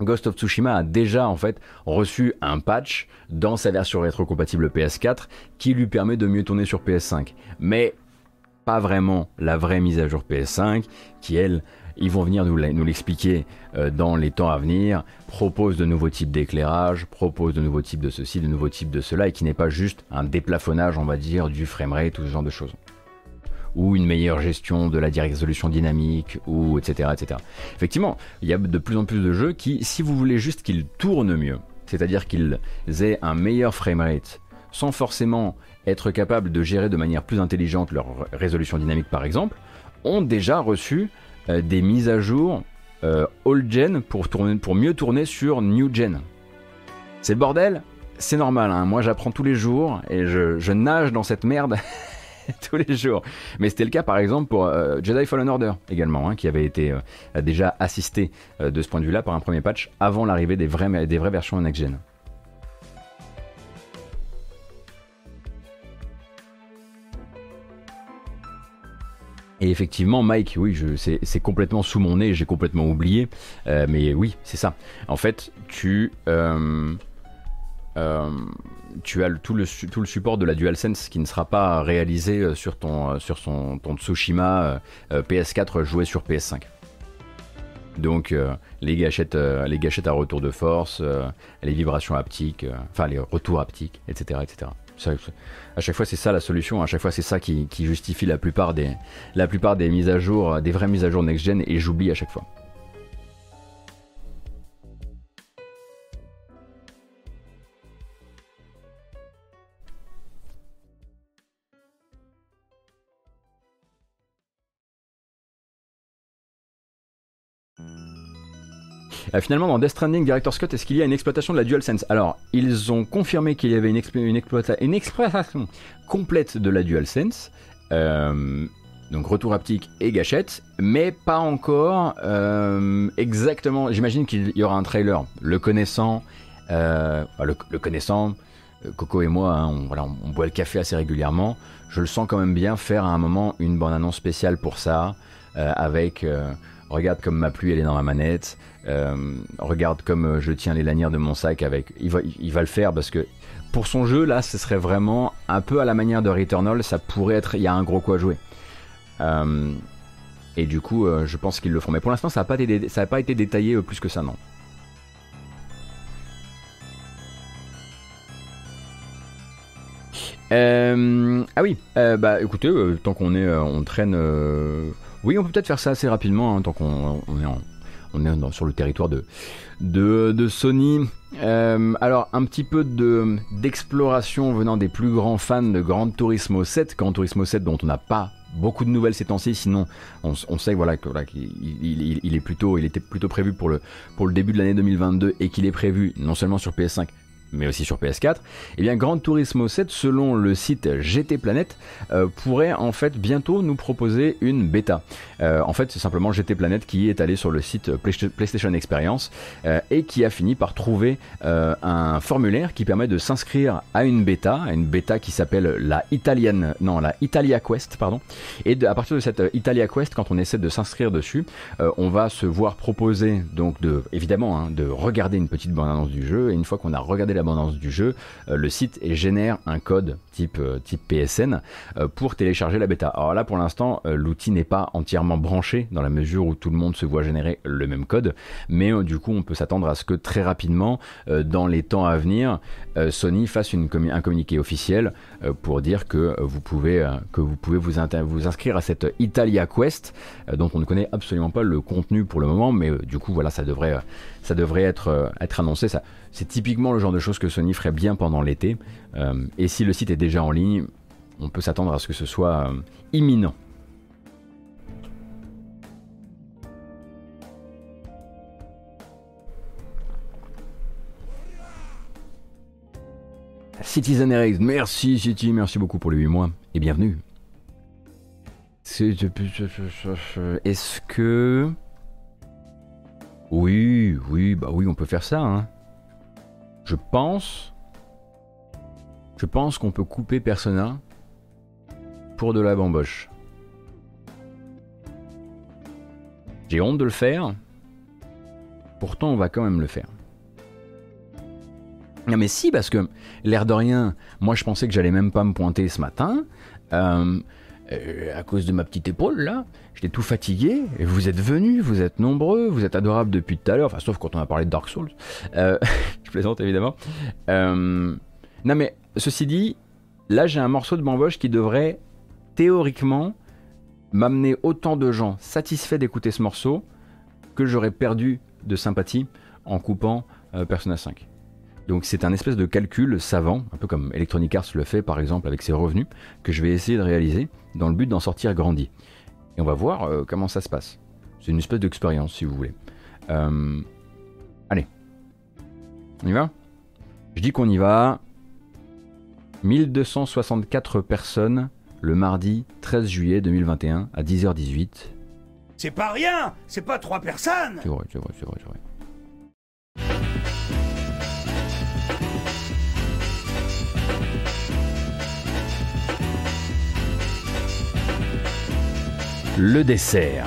Ghost of Tsushima a déjà en fait reçu un patch dans sa version rétrocompatible PS4 qui lui permet de mieux tourner sur PS5. Mais pas vraiment la vraie mise à jour PS5 qui elle ils vont venir nous l'expliquer euh, dans les temps à venir, propose de nouveaux types d'éclairage, propose de nouveaux types de ceci, de nouveaux types de cela, et qui n'est pas juste un déplafonnage, on va dire, du framerate, tout ce genre de choses. Ou une meilleure gestion de la résolution dynamique, ou etc., etc. Effectivement, il y a de plus en plus de jeux qui, si vous voulez juste qu'ils tournent mieux, c'est-à-dire qu'ils aient un meilleur framerate, sans forcément être capables de gérer de manière plus intelligente leur résolution dynamique par exemple, ont déjà reçu euh, des mises à jour euh, old gen pour, mieux tourner sur new gen. C'est le bordel, c'est normal, hein. moi j'apprends tous les jours et je, nage dans cette merde tous les jours. Mais c'était le cas par exemple pour euh, Jedi Fallen Order également, hein, qui avait été déjà assisté de ce point de vue-là par un premier patch avant l'arrivée des, des vraies versions next-gen. Et effectivement, Mike, oui, c'est complètement sous mon nez, j'ai complètement oublié. Euh, mais oui, c'est ça. En fait, tu, euh, euh, tu as tout le, support de la DualSense qui ne sera pas réalisé sur ton, sur son, ton Tsushima PS4 joué sur PS5. Donc les, gâchettes, les gâchettes à retour de force, les vibrations haptiques, enfin les retours haptiques, etc. etc à chaque fois, c'est ça la solution. À chaque fois, c'est ça qui, justifie la plupart, des, la plupart des mises à jour, des vraies mises à jour next-gen, et j'oublie à chaque fois. Euh, finalement, dans Death Stranding Director's Cut, est-ce qu'il y a une exploitation de la DualSense? Alors, ils ont confirmé qu'il y avait une, exploitation complète de la DualSense. Euh, donc retour haptique et gâchette, mais pas encore euh, exactement. J'imagine qu'il y aura un trailer. Le connaissant, le, connaissant, Coco et moi, hein, on, boit le café assez régulièrement. Je le sens quand même bien faire à un moment une bande annonce spéciale pour ça, avec regarde comme ma pluie elle est dans ma manette, regarde comme euh, je tiens les lanières de mon sac avec. Il va, le faire parce que pour son jeu là, ce serait vraiment un peu à la manière de Returnal, ça pourrait être. Il y a un gros quoi jouer. Euh, et du coup, je pense qu'ils le feront. Mais pour l'instant, ça n'a pas, été, ça pas été détaillé plus que ça, non. ah oui, bah écoutez, tant qu'on est, on traîne. oui, on peut peut-être faire ça assez rapidement, hein, tant qu'on est en, on est sur le territoire de, de, Sony. Euh, alors un petit peu de d'exploration venant des plus grands fans de Gran Turismo 7, Gran Turismo 7 dont on n'a pas beaucoup de nouvelles ces temps-ci, sinon on, sait voilà, qu'il était plutôt prévu pour le, pour le début de l'année 2022 et qu'il est prévu non seulement sur PS5 mais aussi sur PS4, et eh bien Gran Turismo 7, selon le site GT Planet, euh, pourrait en fait bientôt nous proposer une bêta. Euh, en fait, c'est simplement GT Planet qui est allé sur le site PlayStation Experience euh, et qui a fini par trouver un formulaire qui permet de s'inscrire à une bêta, une bêta qui s'appelle la Italian, non la Italia Quest, pardon. Et à partir de cette Italia Quest, quand on essaie de s'inscrire dessus, on va se voir proposer donc de, évidemment, hein, de regarder une petite bande-annonce du jeu. Et une fois qu'on a regardé l'abondance du jeu, euh, le site génère un code type, euh, PSN euh, pour télécharger la bêta. Alors là, pour l'instant, l'outil n'est pas entièrement branché dans la mesure où tout le monde se voit générer le même code, mais du coup, on peut s'attendre à ce que très rapidement, dans les temps à venir, Sony fasse un communiqué officiel pour dire que vous pouvez, vous, inscrire à cette Italia Quest, dont on ne connaît absolument pas le contenu pour le moment, mais du coup, voilà, ça devrait, être, annoncé. C'est typiquement le genre de choses que Sony ferait bien pendant l'été. Euh, et si le site est déjà en ligne, on peut s'attendre à ce que ce soit euh, imminent. Citizen Erased, merci City, merci beaucoup pour les 8 mois et bienvenue. Est-ce que... Oui, oui, bah oui, on peut faire ça. Hein. Je pense. Je pense qu'on peut couper Persona pour de la bamboche. J'ai honte de le faire. Pourtant, on va quand même le faire. Non mais si, parce que l'air de rien, moi je pensais que j'allais même pas me pointer ce matin. Euh, euh, à cause de ma petite épaule là, j'étais tout fatigué, et vous êtes venus, vous êtes nombreux, vous êtes adorables depuis tout à l'heure, enfin sauf quand on a parlé de Dark Souls, euh, je plaisante évidemment. Non mais, ceci dit, là j'ai un morceau de bamboche qui devrait théoriquement m'amener autant de gens satisfaits d'écouter ce morceau que j'aurais perdu de sympathie en coupant euh, Persona 5. Donc c'est un espèce de calcul savant, un peu comme Electronic Arts le fait par exemple avec ses revenus, que je vais essayer de réaliser dans le but d'en sortir grandi. Et on va voir euh, comment ça se passe. C'est une espèce d'expérience si vous voulez. Euh, allez, on y va? Je dis qu'on y va. 1264 personnes le mardi 13 juillet 2021 à 10h18. C'est pas rien C'est pas trois personnes C'est vrai, c'est vrai, c'est vrai, c'est vrai. Le dessert.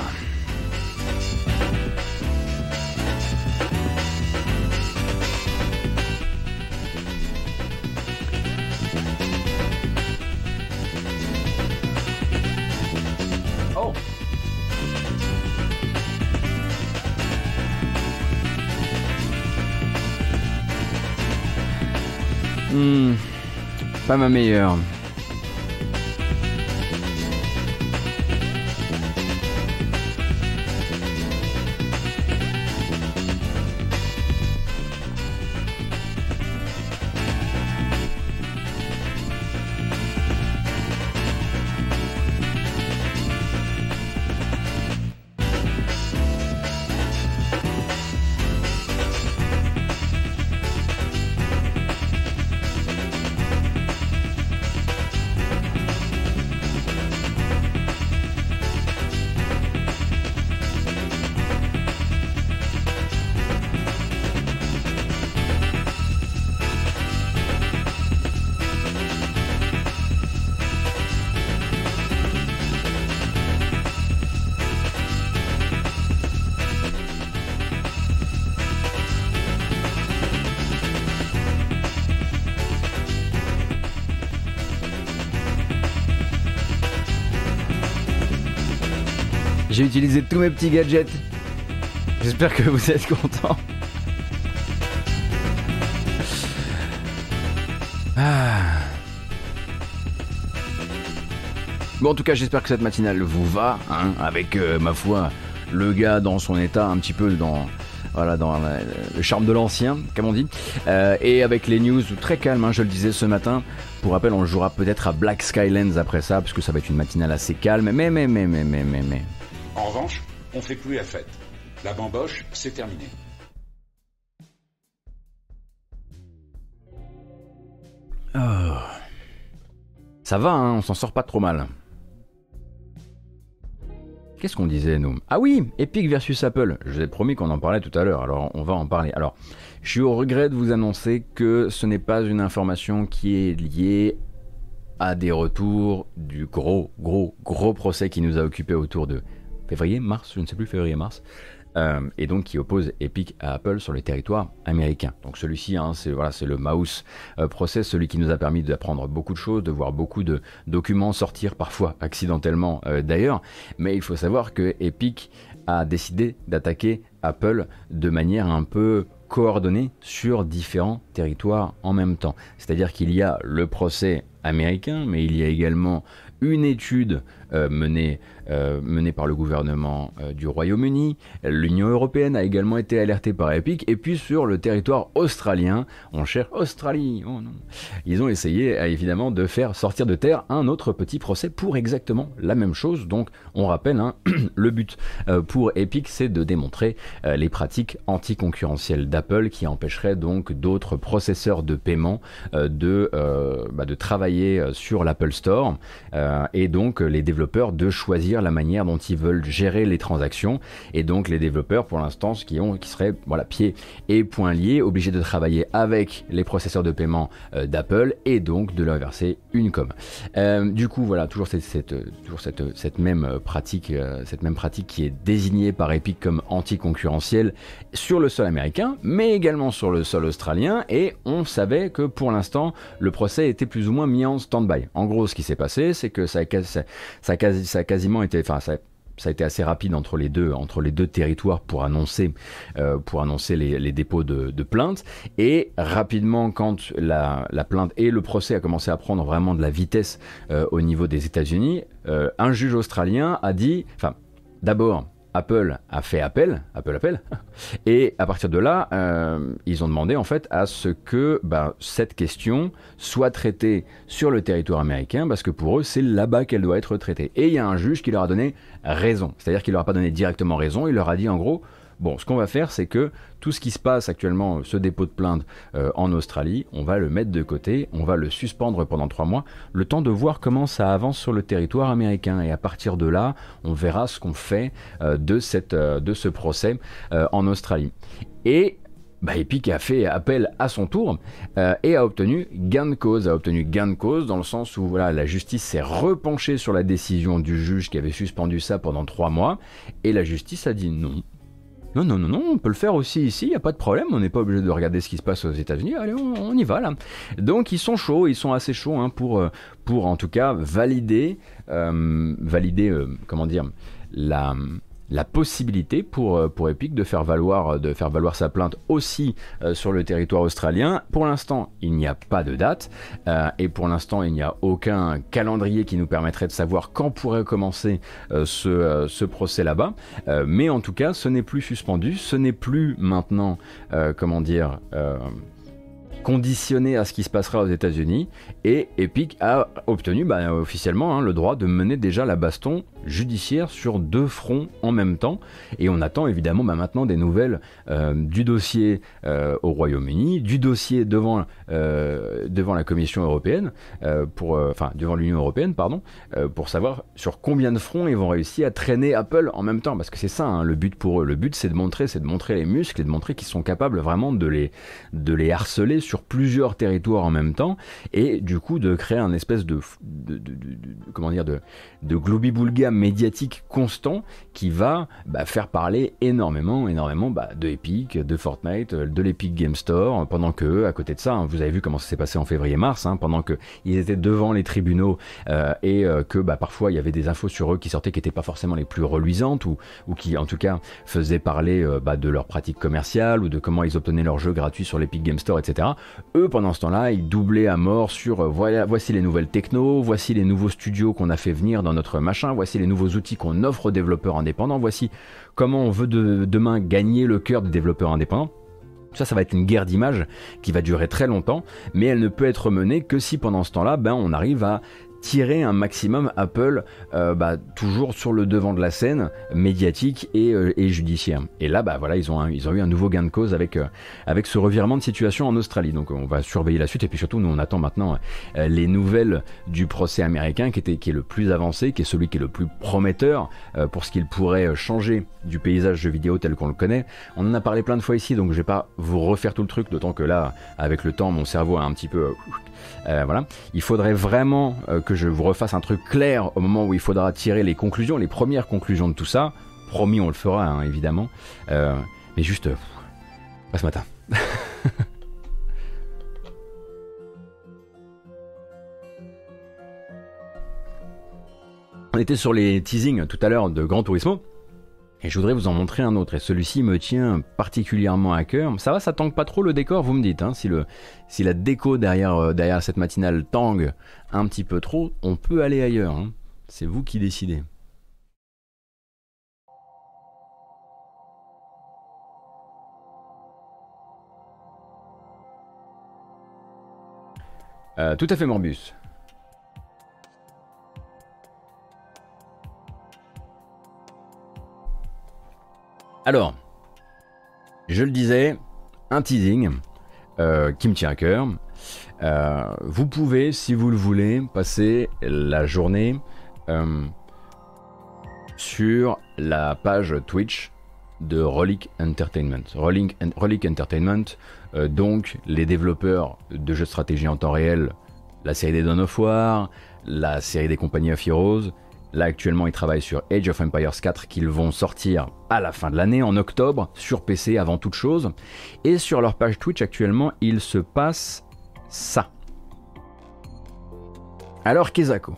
Hmm, pas ma meilleure. J'ai utilisé tous mes petits gadgets. J'espère que vous êtes contents. Ah. Bon, en tout cas, j'espère que cette matinale vous va, hein, avec euh, ma foi le gars dans son état, un petit peu dans voilà dans le charme de l'ancien, comme on dit, Euh, et avec les news très calmes, hein, je le disais ce matin. Pour rappel, on jouera peut-être à Black Skylands après ça, parce que ça va être une matinale assez calme. Mais mais mais mais mais mais mais. Revanche, on fait plus la fête. La bamboche, c'est terminé. Ça va, hein, on s'en sort pas trop mal. Qu'est-ce qu'on disait, nous? Ah oui, Epic versus Apple. Je vous ai promis qu'on en parlait tout à l'heure, alors on va en parler. Alors, je suis au regret de vous annoncer que ce n'est pas une information qui est liée à des retours du gros, gros, gros procès qui nous a occupé autour de février, mars, je ne sais plus, février, mars, euh, et donc qui oppose Epic à Apple sur les territoires américains. Donc celui-ci, hein, c'est le mouse euh, process, celui qui nous a permis d'apprendre beaucoup de choses, de voir beaucoup de documents sortir parfois accidentellement euh, d'ailleurs. Mais il faut savoir que Epic a décidé d'attaquer Apple de manière un peu coordonnée sur différents territoires en même temps. C'est-à-dire qu'il y a le procès américain, mais il y a également une étude menée, euh, menée par le gouvernement euh, du Royaume-Uni. L'Union européenne a également été alertée par Epic. Et puis sur le territoire australien, on cherche Australie. Oh. Ils ont essayé euh, évidemment de faire sortir de terre un autre petit procès pour exactement la même chose. Donc on rappelle, hein, le but euh, pour Epic, c'est de démontrer euh, les pratiques anticoncurrentielles d'Apple qui empêcheraient donc d'autres processeurs de paiement euh, de, euh, bah, de travailler euh, sur l'Apple Store euh, et donc euh, les développeurs de choisir la manière dont ils veulent gérer les transactions et donc les développeurs pour l'instant ce qui ont qui seraient voilà pieds et poings liés obligés de travailler avec les processeurs de paiement euh, d'Apple et donc de leur verser une com. Euh, du coup voilà toujours cette, toujours cette, cette même pratique euh, cette même pratique qui est désignée par Epic comme anticoncurrentielle sur le sol américain mais également sur le sol australien et on savait que pour l'instant le procès était plus ou moins mis en stand-by. En gros ce qui s'est passé c'est que ça a, quasi- ça, a quasiment été enfin ça a été assez rapide entre les deux, entre les deux territoires pour annoncer, pour annoncer les, dépôts de, plaintes. Et rapidement, quand la, la, plainte et le procès a commencé à prendre vraiment de la vitesse au niveau des États-Unis, un juge australien a dit, enfin, d'abord, Apple a fait appel, Apple appel, et à partir de là, euh, ils ont demandé en fait à ce que bah, cette question soit traitée sur le territoire américain, parce que pour eux, c'est là-bas qu'elle doit être traitée. Et il y a un juge qui leur a donné raison, c'est-à-dire qu'il leur a pas donné directement raison, il leur a dit en gros, Bon, ce qu'on va faire, c'est que tout ce qui se passe actuellement, ce dépôt de plainte euh, en Australie, on va le mettre de côté, on va le suspendre pendant trois mois, le temps de voir comment ça avance sur le territoire américain. Et à partir de là, on verra ce qu'on fait euh, euh, de ce procès en Australie. Et bah, Epic a fait appel à son tour et a obtenu gain de cause. A obtenu gain de cause dans le sens où voilà, la justice s'est repenchée sur la décision du juge qui avait suspendu ça pendant trois mois et la justice a dit non. Non, non, non, non, on peut le faire aussi ici, il n'y a pas de problème, on n'est pas obligé de regarder ce qui se passe aux États-Unis, allez, on, y va là. Donc ils sont chauds, ils sont assez chauds hein, pour, euh, pour en tout cas valider, euh, valider, euh, comment dire, la, la possibilité pour, euh, pour Epic de faire, valoir, euh, de faire valoir sa plainte aussi euh, sur le territoire australien. Pour l'instant, il n'y a pas de date et pour l'instant, il n'y a aucun calendrier qui nous permettrait de savoir quand pourrait commencer ce, ce, procès là-bas. mais en tout cas, ce n'est plus suspendu, ce n'est plus maintenant, comment dire, conditionné à ce qui se passera aux États-Unis et Epic a obtenu bah, officiellement hein, le droit de mener déjà la baston judiciaire sur deux fronts en même temps. Et on attend évidemment bah, maintenant des nouvelles euh, du dossier euh, au Royaume-Uni, du dossier devant, euh, devant la Commission européenne, pour, enfin devant l'Union européenne pardon, pour savoir sur combien de fronts ils vont réussir à traîner Apple en même temps. Parce que c'est ça hein, le but pour eux, le but c'est de montrer, c'est de montrer les muscles et de montrer qu'ils sont capables vraiment de les, de les harceler sur plusieurs territoires en même temps et du coup de créer un espèce de, de, comment dire de, de globi-boulga médiatique constant qui va bah, faire parler énormément énormément bah, de Epic, de Fortnite, de l'Epic Game Store pendant que à côté de ça, hein, vous avez vu comment ça s'est passé en février-mars, hein, pendant que ils étaient devant les tribunaux euh, et euh, que bah, parfois il y avait des infos sur eux qui sortaient qui n'étaient pas forcément les plus reluisantes ou, ou qui en tout cas faisaient parler euh, bah, de leurs pratiques commerciales ou de comment ils obtenaient leurs jeux gratuits sur l'Epic Game Store, etc. Eux pendant ce temps-là, ils doublaient à mort sur voilà, voici les nouvelles techno, voici les nouveaux studios qu'on a fait venir dans notre machin, voici les nouveaux outils qu'on offre aux développeurs indépendants, voici comment on veut demain gagner le cœur des développeurs indépendants. Ça, ça va être une guerre d'image qui va durer très longtemps, mais elle ne peut être menée que si pendant ce temps-là, ben, on arrive à tirer un maximum Apple euh, bah, toujours sur le devant de la scène médiatique et, euh, judiciaire. Et là, bah voilà, ils ont, eu un nouveau gain de cause avec, euh, avec ce revirement de situation en Australie. Donc on va surveiller la suite et puis surtout nous on attend maintenant les nouvelles du procès américain qui, était, qui est le plus avancé, qui est celui qui est le plus prometteur pour ce qu'il pourrait changer du paysage jeu vidéo tel qu'on le connaît. On en a parlé plein de fois ici, donc je vais pas vous refaire tout le truc, d'autant que là, avec le temps, mon cerveau a un petit peu euh, voilà. Il faudrait vraiment euh, que je vous refasse un truc clair au moment où il faudra tirer les conclusions, les premières conclusions de tout ça. Promis, on le fera, hein, évidemment. Euh, mais juste, pas ce matin. on était sur les teasings tout à l'heure de Grand Turismo. Et je voudrais vous en montrer un autre, et celui-ci me tient particulièrement à cœur. Ça va, ça tangue pas trop le décor, vous me dites, hein, si, la déco derrière, euh, derrière cette matinale tangue un petit peu trop, on peut aller ailleurs. Hein. C'est vous qui décidez. Euh, tout à fait Morbus. Alors, je le disais, un teasing euh, qui me tient à cœur. Euh, vous pouvez, si vous le voulez, passer la journée euh, sur la page Twitch de Relic Entertainment. Relic, Entertainment, donc les développeurs de jeux de stratégie en temps réel, la série des Dawn of War, la série des Compagnies of Là actuellement ils travaillent sur Age of Empires 4 qu'ils vont sortir à la fin de l'année, en octobre, sur PC avant toute chose. Et sur leur page Twitch actuellement il se passe ça. Alors Kezako.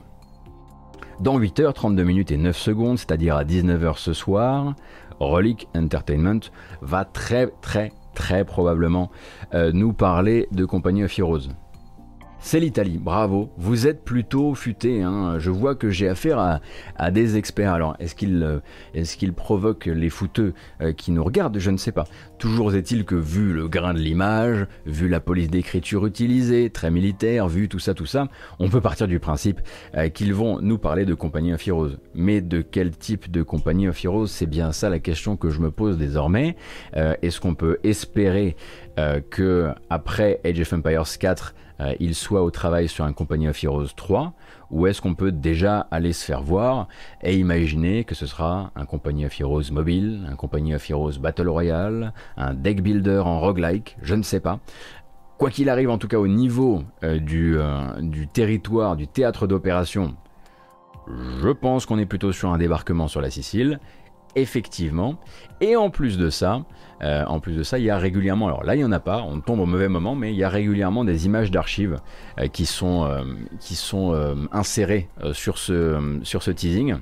Dans 8h, 32 minutes et 9 secondes, c'est-à-dire à 19h ce soir, Relic Entertainment va très très très probablement euh, nous parler de Compagnie of Heroes. C'est l'Italie, bravo. Vous êtes plutôt futé. Hein. Je vois que j'ai affaire à, des experts. Alors, est-ce qu'ils euh, est provoquent les fouteux euh, qui nous regardent? Je ne sais pas. Toujours est-il que, vu le grain de l'image, vu la police d'écriture utilisée, très militaire, vu tout ça, tout ça, on peut partir du principe euh, qu'ils vont nous parler de Compagnie Heroes. Mais de quel type de Compagnie Heroes C'est bien ça la question que je me pose désormais. est-ce qu'on peut espérer que après Age of Empires 4 euh, il soit au travail sur un Company of Heroes 3, ou est-ce qu'on peut déjà aller se faire voir et imaginer que ce sera un Company of Heroes mobile, un Company of Heroes Battle Royale, un deck builder en roguelike, je ne sais pas. Quoi qu'il arrive, en tout cas au niveau euh, euh, du territoire, du théâtre d'opération, je pense qu'on est plutôt sur un débarquement sur la Sicile effectivement. Et en plus de ça, euh, en plus de ça, il y a régulièrement, alors là il n'y en a pas, on tombe au mauvais moment, mais il y a régulièrement des images d'archives euh, qui sont, euh, qui sont insérées sur, ce, sur ce teasing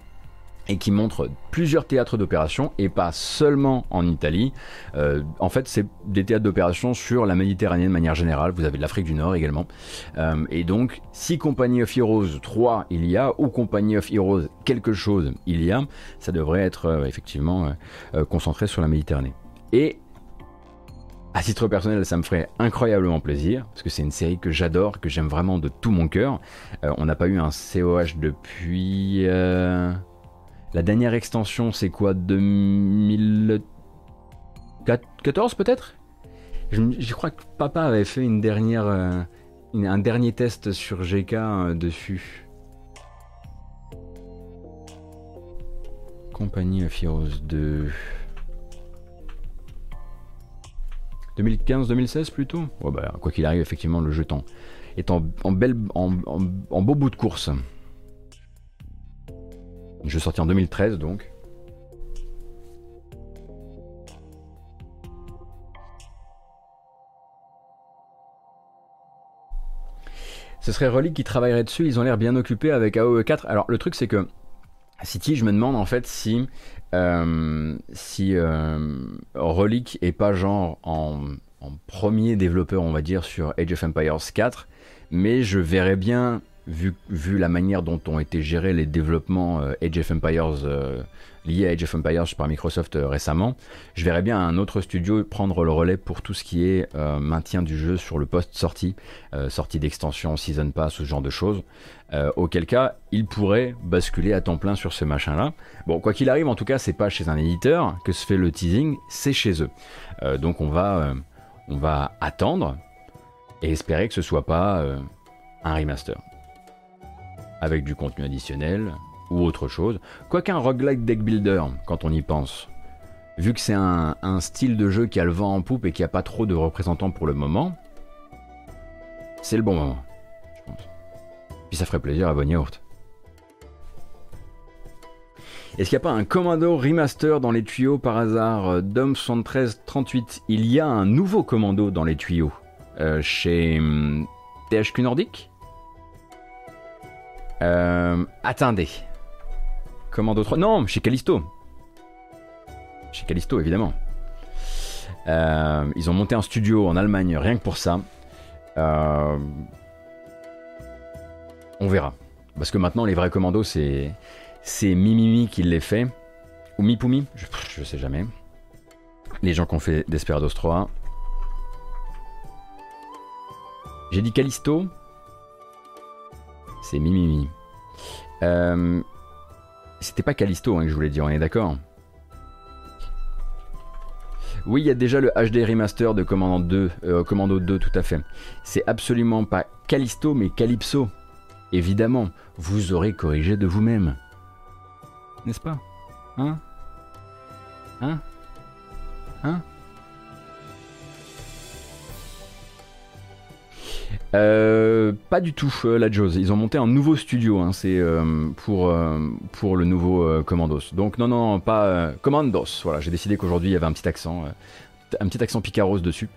et qui montre plusieurs théâtres d'opération et pas seulement en Italie. Euh, en fait, c'est des théâtres d'opération sur la Méditerranée de manière générale. Vous avez l'Afrique du Nord également. Euh, et donc, si Company of Heroes 3 il y a, ou Company of Heroes quelque chose il y a, ça devrait être euh, effectivement concentré sur la Méditerranée. Et à titre personnel, ça me ferait incroyablement plaisir, parce que c'est une série que j'adore, que j'aime vraiment de tout mon cœur. on n'a pas eu un COH depuis... La dernière extension, c'est quoi 2014 peut-être? Je, crois que papa avait fait une dernière, euh, un dernier test sur GK euh, dessus. Compagnie of Heroes 2. 2015-2016 plutôt? Bah, Quoi qu'il arrive, effectivement, le jeton est en, en beau bout de course. Je sorti en 2013 donc. Ce serait Relic qui travaillerait dessus, ils ont l'air bien occupés avec AOE 4. Alors le truc c'est que City, je me demande en fait si, euh, si euh, Relic est pas genre en, en, premier développeur, on va dire, sur Age of Empires 4, mais je verrais bien vu, la manière dont ont été gérés les développements euh, Age of Empires euh, liés à Age of Empires par Microsoft euh, récemment, je verrais bien un autre studio prendre le relais pour tout ce qui est maintien du jeu sur le post-sortie, sortie d'extension, season pass, ce genre de choses. auquel cas, il pourrait basculer à temps plein sur ce machin-là. Bon, quoi qu'il arrive, en tout cas, c'est pas chez un éditeur que se fait le teasing, c'est chez eux. donc on va, on va attendre et espérer que ce soit pas un remaster avec du contenu additionnel ou autre chose. Quoiqu'un roguelike deck builder, quand on y pense. Vu que c'est un, style de jeu qui a le vent en poupe et qui a pas trop de représentants pour le moment, c'est le bon moment, je pense. Puis ça ferait plaisir à Bonnie. Est-ce qu'il n'y a pas un commando remaster dans les tuyaux par hasard? Dom 7338, il y a un nouveau commando dans les tuyaux euh, chez hum, THQ Nordic? Euh, attendez. Comment d'autres Non, chez Callisto. Chez Callisto, évidemment. Euh, ils ont monté un studio en Allemagne rien que pour ça. Euh, on verra. Parce que maintenant, les vrais commandos, c'est c'est Mimimi qui les fait. Ou Mipumi, je, je sais jamais. Les gens qui ont fait Desperados 3. J'ai dit Callisto c'est Mimimi. Euh, C'était pas Callisto hein, que je voulais dire, on est d'accord? Oui, il y a déjà le HD remaster de Commando 2, euh, Commando 2 tout à fait. C'est absolument pas Callisto, mais Calypso. Évidemment, vous aurez corrigé de vous-même. N'est-ce pas? Hein? Hein? Hein? Euh, pas du tout, euh, la Jaws. Ils ont monté un nouveau studio, hein, c'est euh, pour, pour le nouveau Commandos. Donc non, non, pas Commandos. Voilà, j'ai décidé qu'aujourd'hui il y avait un petit accent, un petit accent picaros dessus.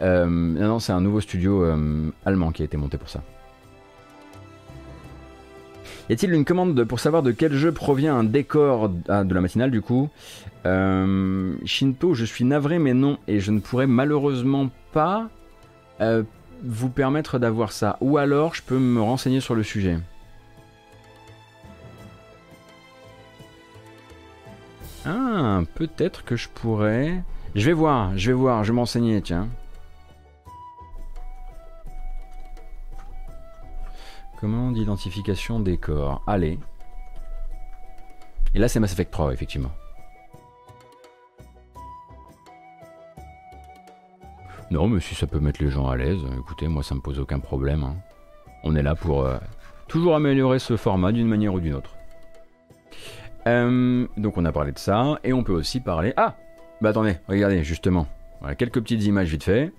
non, non, c'est un nouveau studio allemand qui a été monté pour ça. Y a-t-il une commande pour savoir de quel jeu provient un décor ah, de la matinale du coup? Shinto, je suis navré mais non, et je ne pourrais malheureusement pas vous permettre d'avoir ça. Ou alors je peux me renseigner sur le sujet. Ah, peut-être que je pourrais. Je vais voir, je vais voir, je vais m'enseigner, tiens. Commande d'identification des corps. Allez. Et là, c'est Mass Effect 3, effectivement. Non, mais si ça peut mettre les gens à l'aise, écoutez, moi ça me pose aucun problème. hein. On est là pour euh, toujours améliorer ce format d'une manière ou d'une autre. Euh, donc on a parlé de ça, et on peut aussi parler... Ah Bah attendez, regardez, justement. Voilà, quelques petites images vite fait.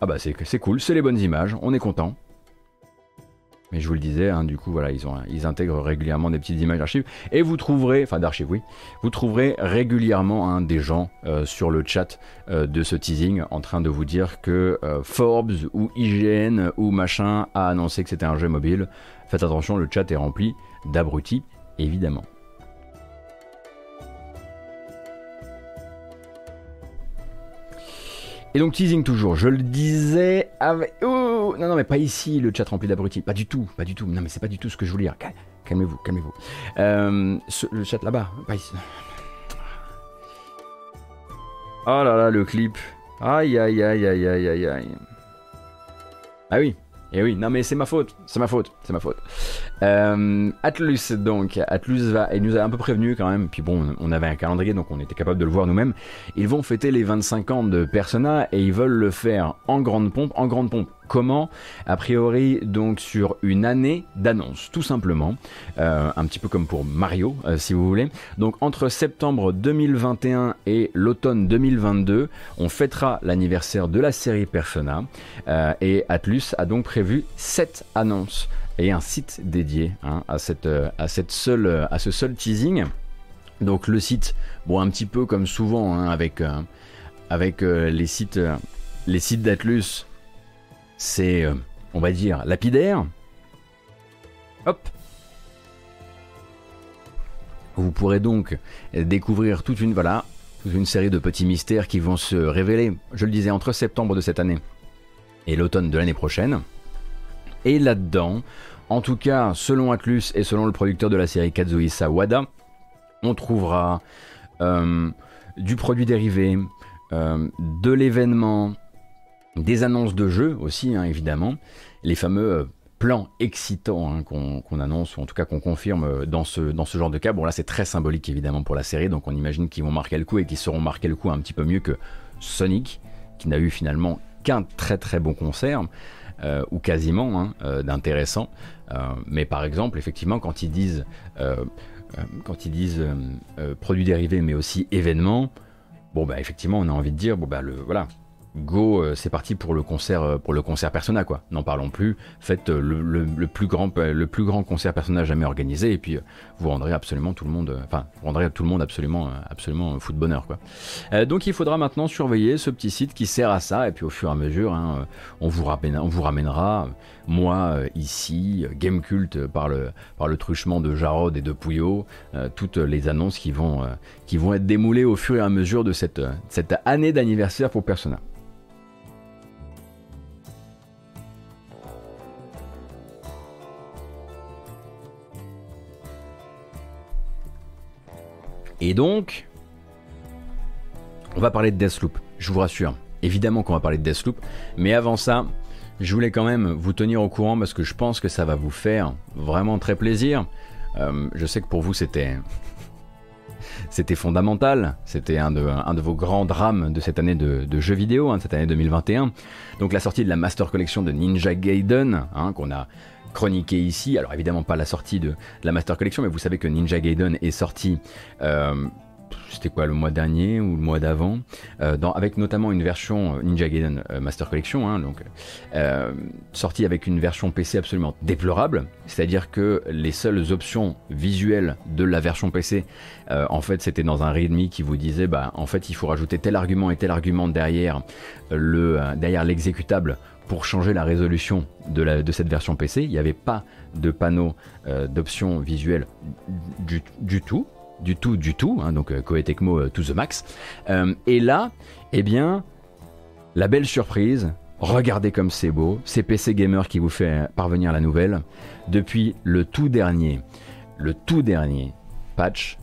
Ah bah c'est c'est cool, c'est les bonnes images, on est content. Mais je vous le disais, hein, du coup, voilà, ils, intègrent régulièrement des petites images d'archives. Et vous trouverez, enfin d'archives, oui, vous trouverez régulièrement hein, des gens euh, sur le chat euh, de ce teasing en train de vous dire que euh, Forbes ou IGN ou machin a annoncé que c'était un jeu mobile. Faites attention, le chat est rempli d'abrutis, évidemment. Et donc teasing toujours, je le disais avec... Oh non, non, mais pas ici, le chat rempli d'abrutis. Pas du tout, pas du tout. Non, mais c'est pas du tout ce que je voulais dire. Cal- Calmez-vous, calmez-vous. Euh, le chat là-bas, pas ici. Oh là là, le clip. Aïe, aïe, aïe, aïe, aïe, aïe, aïe. Ah oui, et oui, non mais c'est ma faute, c'est ma faute, c'est ma faute. Euh, Atlus donc, Atlus va, il nous a un peu prévenu quand même, puis bon, on avait un calendrier donc on était capable de le voir nous-mêmes. Ils vont fêter les 25 ans de Persona et ils veulent le faire en grande pompe, en grande pompe. Comment A priori donc sur une année d'annonce, tout simplement, Euh, un petit peu comme pour Mario euh, si vous voulez. Donc entre septembre 2021 et l'automne 2022, on fêtera l'anniversaire de la série Persona euh, et Atlus a donc prévu 7 annonces et un site dédié hein, à, ce seul teasing. Donc le site, bon un petit peu comme souvent hein, avec, les sites, les sites d'Atlus, c'est euh, on va dire lapidaire. Hop. Vous pourrez donc découvrir toute une série de petits mystères qui vont se révéler, je le disais, entre septembre de cette année et l'automne de l'année prochaine. Et là-dedans, en tout cas, selon Atlus et selon le producteur de la série Kazuhisa Wada, on trouvera euh, du produit dérivé, euh, de l'événement, des annonces de jeux aussi, hein, évidemment, les fameux euh, plans excitants hein, qu'on annonce, ou en tout cas qu'on confirme euh, dans ce, dans ce genre de cas. Bon là c'est très symbolique évidemment pour la série, donc on imagine qu'ils vont marquer le coup et qu'ils sauront marquer le coup un petit peu mieux que Sonic, qui n'a eu finalement qu'un très très bon concert, euh, ou quasiment hein, d'intéressant. Mais par exemple, effectivement, quand ils disent, quand ils disent produits dérivés, mais aussi événements, bon bah effectivement, on a envie de dire, bon bah le voilà. Go, euh, c'est parti pour le concert, euh, pour le concert Persona quoi. N'en parlons plus. Faites euh, le, le- plus grand, le plus grand concert Persona jamais organisé et puis vous rendrez absolument tout le monde, euh, enfin vous rendrez tout le monde absolument, euh, absolument fou de bonheur quoi. Euh, donc il faudra maintenant surveiller ce petit site qui sert à ça et puis au fur et à mesure, hein, euh, on vous ramènera, euh, moi euh, ici, euh, Gamecult euh, par le, par le truchement de Jarod et de Pouillot, euh, toutes les annonces qui vont, euh, être démoulées au fur et à mesure de cette, euh, cette année d'anniversaire pour Persona. Et donc, on va parler de Deathloop, je vous rassure. Évidemment qu'on va parler de Deathloop, mais avant ça, je voulais quand même vous tenir au courant parce que je pense que ça va vous faire vraiment très plaisir. Euh, je sais que pour vous c'était c'était fondamental, c'était un de, vos grands drames de cette année de, jeux vidéo, hein, cette année 2021. Donc la sortie de la Master Collection de Ninja Gaiden, hein, qu'on a chroniqué ici. Alors évidemment pas la sortie de la Master Collection, mais vous savez que Ninja Gaiden est sorti euh, c'était quoi le mois dernier ou le mois d'avant, euh, avec notamment une version euh, Ninja Gaiden Master Collection, hein, donc sortie avec une version PC absolument déplorable, c'est-à-dire que les seules options visuelles de la version PC, en fait, c'était dans un README qui vous disait, bah, en fait, il faut rajouter tel argument et tel argument derrière le derrière l'exécutable pour changer la résolution de, cette version PC. Il n'y avait pas de panneau d'options visuelles du, tout du tout, du tout, hein, donc euh, Koei Tecmo euh, to the max. Euh, et là, eh bien, la belle surprise, regardez comme c'est beau, c'est PC Gamer qui vous fait parvenir la nouvelle. Depuis le tout dernier, le tout dernier patch,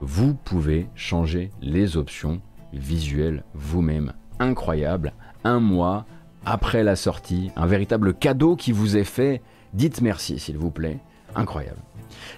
vous pouvez changer les options visuelles vous-même. Incroyable, un mois après la sortie, un véritable cadeau qui vous est fait. Dites merci s'il vous plaît. Incroyable.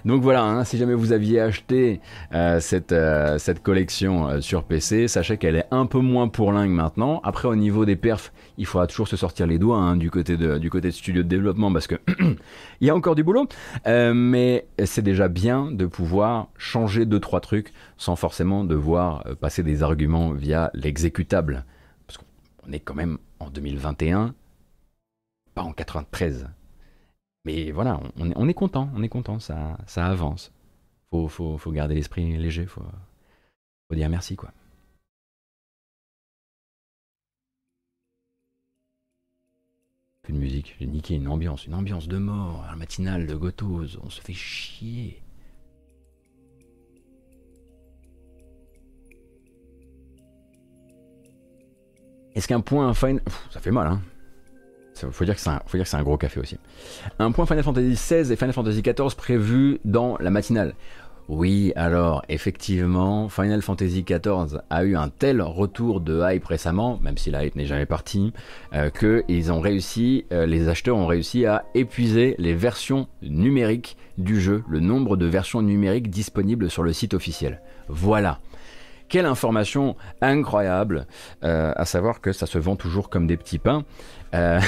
Donc voilà, hein, si jamais vous aviez acheté euh, cette, euh, cette collection euh, sur PC, sachez qu'elle est un peu moins pourlingue maintenant. Après, au niveau des perfs, il faudra toujours se sortir les doigts hein, du, côté de, du côté de studio de développement parce que il y a encore du boulot. mais c'est déjà bien de pouvoir changer deux trois trucs sans forcément devoir passer des arguments via l'exécutable. Qu'on est quand même en 2021, pas en 93. Mais voilà, on, est content, on est content, ça, ça avance. Faut, faut, faut garder l'esprit léger, faut, faut dire merci quoi. Plus de musique, j'ai niqué une ambiance, une ambiance de mort, un matinal de Gotos, on se fait chier. Est-ce qu'un point fine... ça fait mal, hein faut dire que c'est un, gros café aussi. Un point Final Fantasy XVI et Final Fantasy XIV prévu dans la matinale. Oui, alors effectivement, Final Fantasy XIV a eu un tel retour de hype récemment, même si la hype n'est jamais partie, euh, que ils ont réussi, euh, les acheteurs ont réussi à épuiser les versions numériques du jeu, le nombre de versions numériques disponibles sur le site officiel. Voilà. Quelle information incroyable, euh, à savoir que ça se vend toujours comme des petits pains. Euh,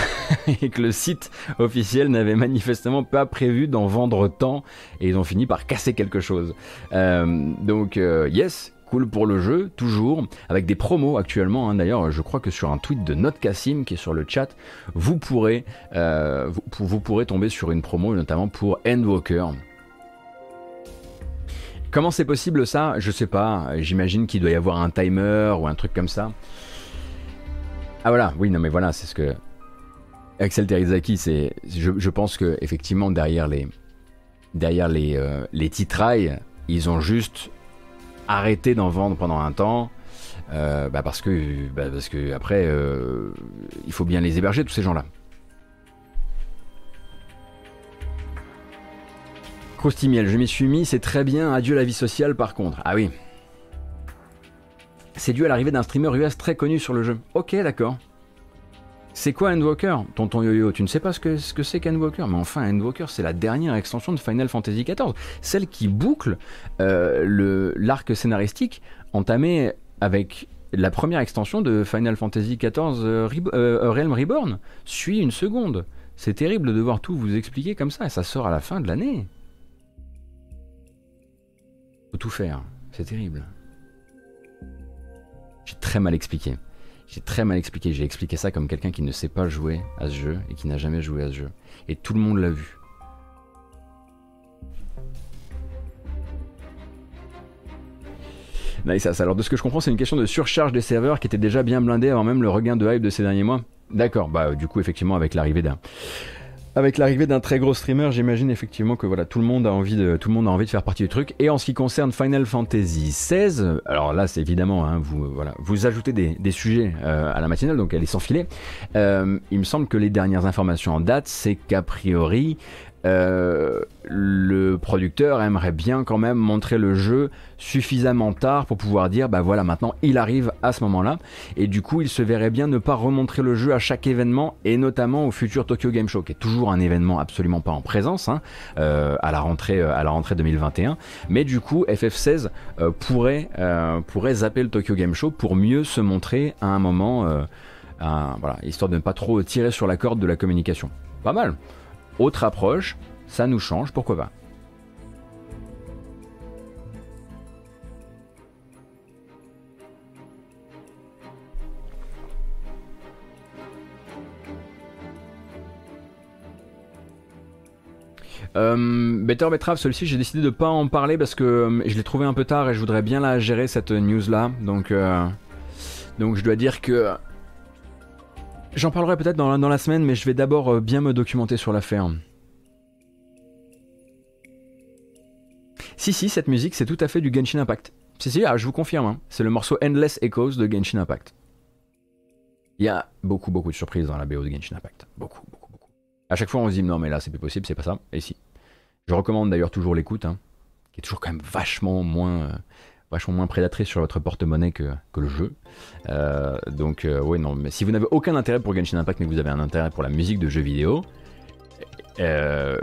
et que le site officiel n'avait manifestement pas prévu d'en vendre tant et ils ont fini par casser quelque chose. Euh, donc yes, cool pour le jeu, toujours, avec des promos actuellement. Hein. D'ailleurs, je crois que sur un tweet de Note Cassim qui est sur le chat, vous pourrez, vous, pourrez tomber sur une promo, notamment pour Endwalker. Comment c'est possible ça? Je sais pas. J'imagine qu'il doit y avoir un timer ou un truc comme ça. Ah voilà, oui, non mais voilà, c'est ce que. Axel Terizaki. Je, pense que effectivement derrière les. Derrière les, euh, les titrailles, ils ont juste arrêté d'en vendre pendant un temps. Euh, bah parce que bah parce que après euh, il faut bien les héberger tous ces gens Croustimiel, je m'y suis mis, c'est très bien, adieu la vie sociale par contre. Ah oui. C'est dû à l'arrivée d'un streamer US très connu sur le jeu. Ok, d'accord. C'est quoi Endwalker Tonton Yo-Yo, tu ne sais pas ce que c'est ce que qu'Endwalker Mais enfin, Endwalker, c'est la dernière extension de Final Fantasy XIV. Celle qui boucle euh, l'arc scénaristique entamé avec la première extension de Final Fantasy XIV euh, euh, Realm Reborn. Suis une seconde. C'est terrible de devoir tout vous expliquer comme ça, ça sort à la fin de l'année. Faut tout faire. C'est terrible. J'ai très mal expliqué. J'ai très mal expliqué. J'ai expliqué ça comme quelqu'un qui ne sait pas jouer à ce jeu et qui n'a jamais joué à ce jeu. Et tout le monde l'a vu. Nice, alors de ce que je comprends, c'est une question de surcharge des serveurs qui étaient déjà bien blindés avant même le regain de hype de ces derniers mois. D'accord, bah du coup effectivement avec l'arrivée d'un avec l'arrivée d'un très gros streamer, j'imagine effectivement que voilà, tout le monde a envie de tout le monde a envie de faire partie du truc. Et en ce qui concerne Final Fantasy XVI, alors là, c'est évidemment hein, vous voilà, vous ajoutez des, des sujets euh, à la matinale, donc elle est sans filet. Euh, il me semble que les dernières informations en date, c'est qu'a priori, euh, le producteur aimerait bien quand même montrer le jeu suffisamment tard pour pouvoir dire bah voilà maintenant il arrive à ce moment là et du coup il se verrait bien ne pas remontrer le jeu à chaque événement et notamment au futur Tokyo Game Show qui est toujours un événement absolument pas en présence hein, euh, à la rentrée euh, à la rentrée 2021 mais du coup FF16 pourrait pourrait zapper le Tokyo Game Show pour mieux se montrer à un moment voilà histoire de ne pas trop tirer sur la corde de la communication. Pas mal autre approche, ça nous change, pourquoi pas. Euh, Better Betrave, celui-ci, j'ai décidé de pas en parler parce que euh, je l'ai trouvé un peu tard et je voudrais bien la gérer cette news là. Donc, euh, donc je dois dire que j'en parlerai peut-être dans, la- dans la semaine, mais je vais d'abord euh, bien me documenter sur l'affaire. Si, si, cette musique, c'est tout à fait du Genshin Impact. Si, si, ah, je vous confirme, hein, c'est le morceau Endless Echoes de Genshin Impact. Il y a beaucoup, beaucoup de surprises dans la BO de Genshin Impact. Beaucoup, beaucoup, beaucoup. À chaque fois, on se dit non, mais là, c'est plus possible, c'est pas ça. Et si. Je recommande d'ailleurs toujours l'écoute, hein, qui est toujours quand même vachement moins, euh, vachement moins prédatrice sur votre porte-monnaie que, que le jeu. Euh, donc, euh, ouais, non, mais si vous n'avez aucun intérêt pour Genshin Impact, mais que vous avez un intérêt pour la musique de jeux vidéo, euh,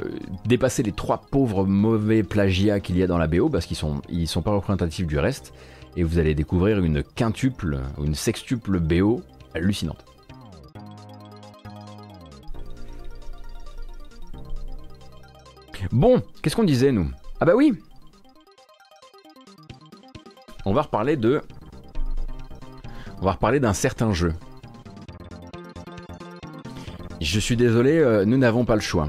dépasser les trois pauvres mauvais plagiats qu'il y a dans la BO, parce qu'ils sont, ils sont pas représentatifs du reste, et vous allez découvrir une quintuple ou une sextuple BO hallucinante. Bon, qu'est-ce qu'on disait nous? Ah bah oui On va reparler d'un certain jeu. Je suis désolé, euh, nous n'avons pas le choix.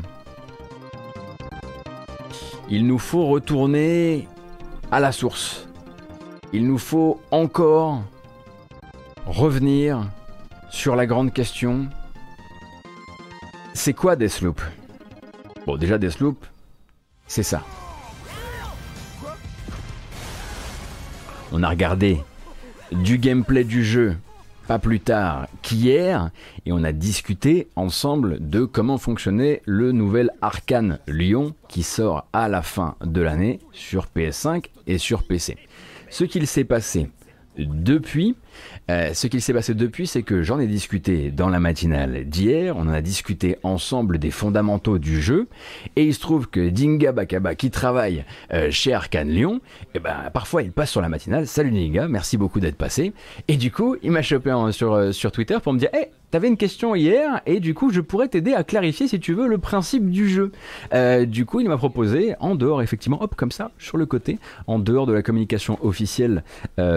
Il nous faut retourner à la source. Il nous faut encore revenir sur la grande question. C'est quoi Deathloop? Bon, déjà Deathloop, c'est ça. On a regardé du gameplay du jeu pas plus tard qu'hier et on a discuté ensemble de comment fonctionnait le nouvel Arcane Lyon qui sort à la fin de l'année sur PS5 et sur PC. Ce qu'il s'est passé depuis, euh, ce qu'il s'est passé depuis, c'est que j'en ai discuté dans la matinale d'hier, on en a discuté ensemble des fondamentaux du jeu, et il se trouve que Dinga Bakaba, qui travaille euh, chez Arcane Lyon, eh ben, parfois il passe sur la matinale, salut Dinga, merci beaucoup d'être passé, et du coup, il m'a chopé en- sur, euh, sur Twitter pour me dire, hey, T'avais une question hier et du coup je pourrais t'aider à clarifier si tu veux le principe du jeu. Du coup il m'a proposé en dehors effectivement hop comme ça sur le côté en dehors de la communication officielle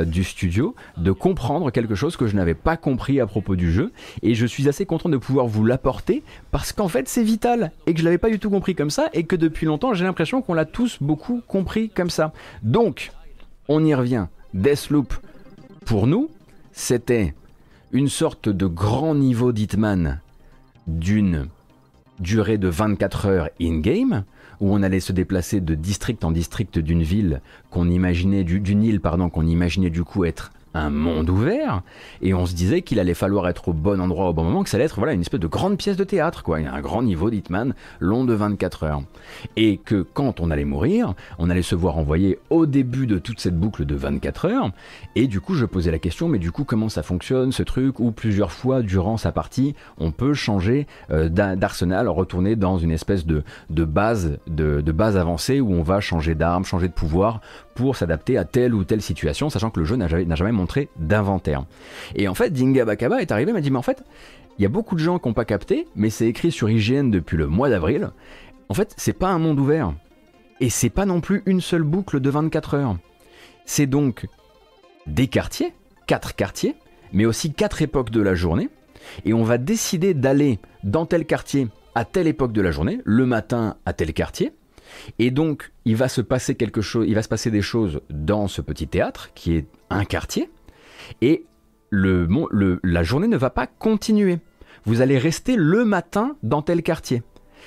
du studio de comprendre quelque chose que je n'avais pas compris à propos du jeu et je suis assez content de pouvoir vous l'apporter parce qu'en fait c'est vital et que je l'avais pas du tout compris comme ça et que depuis longtemps j'ai l'impression qu'on l'a tous beaucoup compris comme ça. Donc on y revient. Deathloop pour nous c'était une sorte de grand niveau d'Hitman d'une durée de 24 heures in-game, où on allait se déplacer de district en district d'une ville qu'on imaginait, du- d'une île, pardon, qu'on imaginait du coup être un monde ouvert, et on se disait qu'il allait falloir être au bon endroit au bon moment, que ça allait être voilà, une espèce de grande pièce de théâtre, quoi, un grand niveau d'Hitman long de 24 heures. Et que quand on allait mourir, on allait se voir envoyer au début de toute cette boucle de 24 heures, et du coup je posais la question, mais du coup comment ça fonctionne ce truc, où plusieurs fois durant sa partie, on peut changer euh, d'a- d'arsenal, retourner dans une espèce de, de base de, base avancée où on va changer d'arme, changer de pouvoir pour s'adapter à telle ou telle situation, sachant que le jeu n'a jamais, n'a jamais d'inventaire. Et en fait, Dinga Bakaba est arrivé, m'a dit, mais en fait, il y a beaucoup de gens qui n'ont pas capté, mais c'est écrit sur IGN depuis le mois d'avril. En fait, c'est pas un monde ouvert. Et c'est pas non plus une seule boucle de 24 heures. C'est donc des quartiers, quatre quartiers, mais aussi quatre époques de la journée. Et on va décider d'aller dans tel quartier à telle époque de la journée, le matin à tel quartier. Et donc, il va se passer quelque chose, il va se passer des choses dans ce petit théâtre qui est un quartier. Et la journée ne va pas continuer. Vous allez rester le matin dans tel quartier.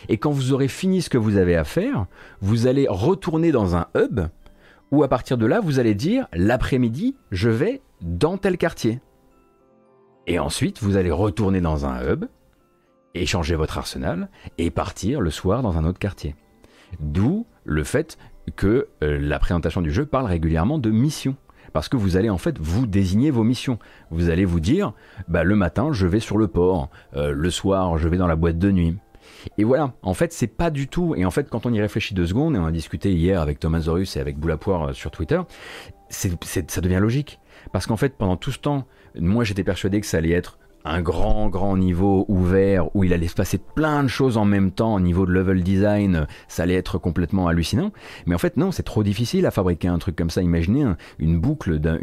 Et quand vous aurez fini ce que vous avez à faire, vous allez retourner dans un hub où à partir de là, vous allez dire l'après-midi, je vais dans tel quartier. Et ensuite, vous allez retourner dans un hub, échanger votre arsenal et partir le soir dans un autre quartier. D'où le fait que euh, la présentation du jeu parle régulièrement de missions. Parce que vous allez en fait vous désigner vos missions. Vous allez vous dire, bah, le matin je vais sur le port, euh, le soir je vais dans la boîte de nuit. Et voilà, en fait c'est pas du tout, et en fait quand on y réfléchit deux secondes, et on a discuté hier avec Thomas Zorus et avec Boulapoire euh, sur Twitter, ça devient logique. Parce qu'en fait pendant tout ce temps, moi j'étais persuadé que ça allait être un grand grand niveau ouvert où il allait se passer plein de choses en même temps au niveau de level design, ça allait être complètement hallucinant. Mais en fait non, c'est trop difficile à fabriquer un truc comme ça. Imaginez un- une boucle d'un,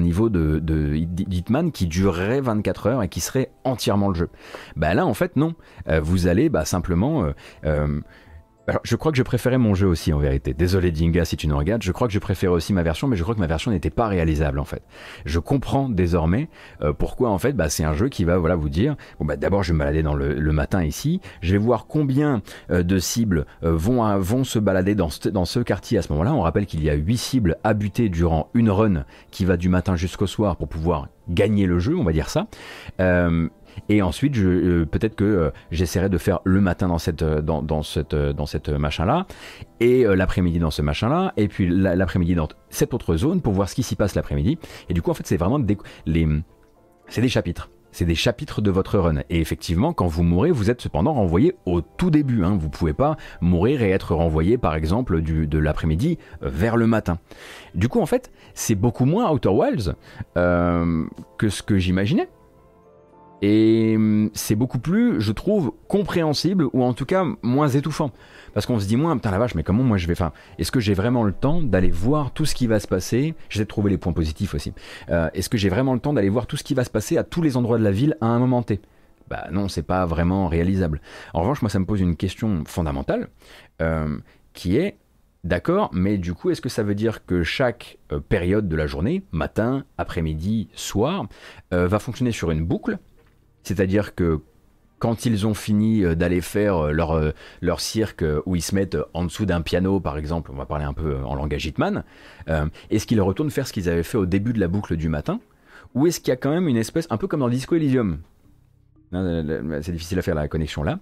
niveau de, de Hitman qui durerait 24 heures et qui serait entièrement le jeu. Bah là en fait non, Euh, vous allez bah, simplement euh, euh, Alors, je crois que je préférais mon jeu aussi en vérité. Désolé Dinga si tu nous regardes, je crois que je préférais aussi ma version, mais je crois que ma version n'était pas réalisable en fait. Je comprends désormais euh, pourquoi en fait bah, c'est un jeu qui va voilà vous dire bon bah d'abord je vais me balader dans le, le, matin ici, je vais voir combien euh, de cibles euh, vont vont se balader dans ce, dans ce quartier à ce moment-là. On rappelle qu'il y a 8 cibles à buter durant une run qui va du matin jusqu'au soir pour pouvoir gagner le jeu, on va dire ça. Euh, et ensuite, je, euh, peut-être que euh, j'essaierai de faire le matin dans cette, euh, dans, dans cette, dans cette machin-là, et l'après-midi dans ce machin-là, et puis l'après-midi dans cette autre zone pour voir ce qui s'y passe l'après-midi. Et du coup, en fait, c'est vraiment des, les, c'est des chapitres. C'est des chapitres de votre run. Et effectivement, quand vous mourrez, vous êtes cependant renvoyé au tout début. Hein. Vous pouvez pas mourir et être renvoyé, par exemple, du, de l'après-midi vers le matin. Du coup, en fait, c'est beaucoup moins Outer Wilds que ce que j'imaginais. Et hum, c'est beaucoup plus, je trouve, compréhensible ou en tout cas moins étouffant. Parce qu'on se dit moins, putain la vache, mais comment moi je vais faire? Est-ce que j'ai vraiment le temps d'aller voir tout ce qui va se passer? J'essaie de trouver les points positifs aussi. Euh, est-ce que j'ai vraiment le temps d'aller voir tout ce qui va se passer à tous les endroits de la ville à un moment T? Bah non, c'est pas vraiment réalisable. En revanche, moi ça me pose une question fondamentale euh, qui est D'accord, mais du coup, est-ce que ça veut dire que chaque euh, période de la journée, matin, après-midi, soir, va fonctionner sur une boucle? C'est-à-dire que quand ils ont fini euh, d'aller faire euh, leur, euh, leur cirque où ils se mettent en dessous d'un piano, par exemple, on va parler un peu en langage Hitman, est-ce qu'ils retournent faire ce qu'ils avaient fait au début de la boucle du matin? Ou est-ce qu'il y a quand même une espèce, un peu comme dans Disco Elysium? C'est difficile à faire la connexion là.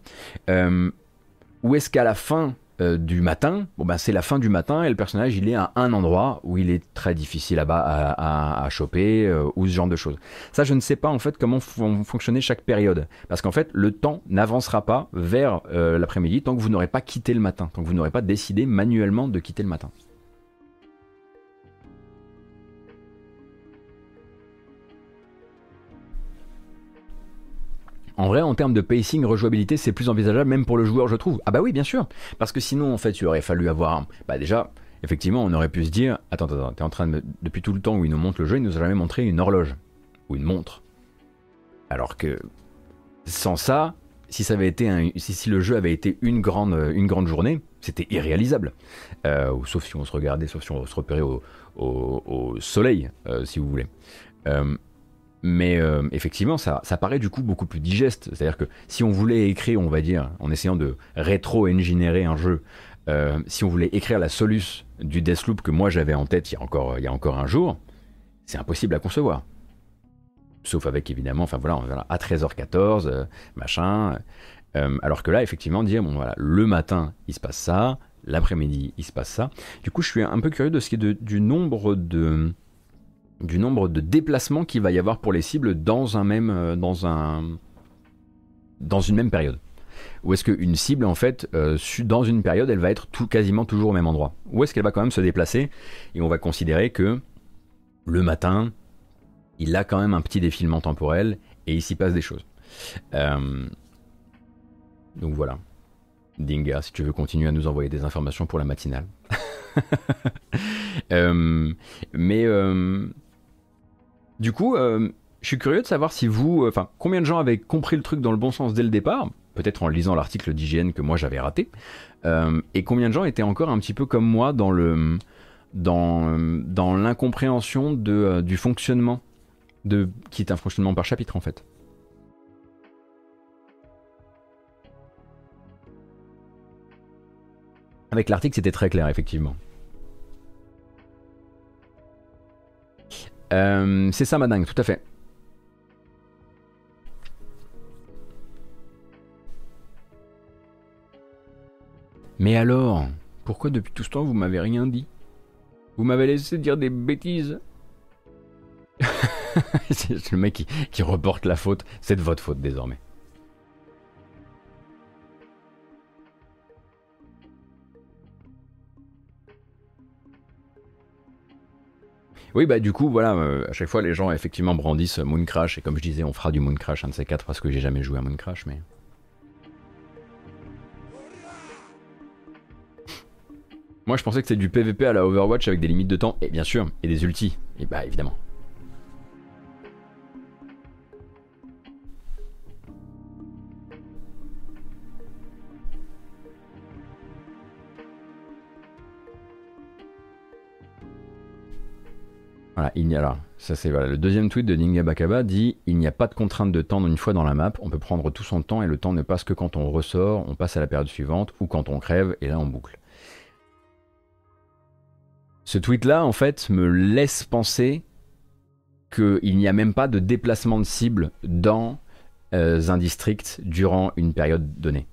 ou est-ce qu'à la fin euh, du matin, bon ben c'est la fin du matin et le personnage il est à un endroit où il est très difficile à, à, à choper euh, ou ce genre de choses. Ça je ne sais pas en fait comment vont fonctionner chaque période parce qu'en fait le temps n'avancera pas vers euh, l'après-midi tant que vous n'aurez pas quitté le matin, tant que vous n'aurez pas décidé manuellement de quitter le matin. En vrai, en termes de pacing, rejouabilité, c'est plus envisageable même pour le joueur, je trouve. Ah bah oui, bien sûr. Parce que sinon, en fait, il aurait fallu avoir... Bah déjà, effectivement, on aurait pu se dire, attends, attends, t'es en train de... Depuis tout le temps où il nous montre le jeu, il nous a jamais montré une horloge. Ou une montre. Alors que, sans ça, si le jeu avait été une grande, une grande journée, c'était irréalisable. Euh, sauf si on se regardait, sauf si on se repérait au, au, soleil, euh, si vous voulez. Euh, mais euh, effectivement, ça, ça, paraît du coup beaucoup plus digeste. C'est-à-dire que si on voulait écrire, on va dire, en essayant de rétro-engineerer un jeu, euh, si on voulait écrire la soluce du Deathloop que moi j'avais en tête il y a encore, il y a encore un jour, c'est impossible à concevoir. Sauf avec évidemment, enfin voilà, à 13h14, euh, machin. alors que là, effectivement, dire, bon voilà, le matin, il se passe ça, l'après-midi, il se passe ça. Du coup, je suis un peu curieux de ce qui est du nombre de du nombre de déplacements qu'il va y avoir pour les cibles dans un même euh, dans un dans une même période. Ou est-ce qu'une cible en fait euh, dans une période elle va être quasiment toujours au même endroit? Ou est-ce qu'elle va quand même se déplacer et on va considérer que le matin il a quand même un petit défilement temporel et il s'y passe des choses. Euh, donc voilà. Dinga, si tu veux continuer à nous envoyer des informations pour la matinale. mais du coup, euh, je suis curieux de savoir si vous, euh, enfin, combien de gens avaient compris le truc dans le bon sens dès le départ, peut-être en lisant l'article d'hygiène que moi j'avais raté, euh, et combien de gens étaient encore un petit peu comme moi dans le, dans, dans l'incompréhension du fonctionnement qui est un fonctionnement par chapitre en fait. Avec l'article, c'était très clair, effectivement. Euh, c'est ça, madame, tout à fait. Mais alors, pourquoi depuis tout ce temps vous m'avez rien dit? Vous m'avez laissé dire des bêtises? C'est le mec qui, qui reporte la faute. C'est de votre faute désormais. Oui, bah du coup, voilà, euh, à chaque fois, les gens effectivement brandissent Moon Crash, et comme je disais, on fera du Moon Crash, un de ces quatre, parce que j'ai jamais joué à Moon Crash, mais. Moi, je pensais que c'était du PVP à la Overwatch avec des limites de temps, et bien sûr, et des ultis, et bah évidemment. Voilà, il y a là. Ça c'est. Le deuxième tweet de Ninga Bakaba dit il n'y a pas de contrainte de temps une fois dans la map. On peut prendre tout son temps et le temps ne passe que quand on ressort, on passe à la période suivante ou quand on crève et là on boucle. Ce tweet là en fait me laisse penser qu'il n'y a même pas de déplacement de cible dans euh, un district durant une période donnée.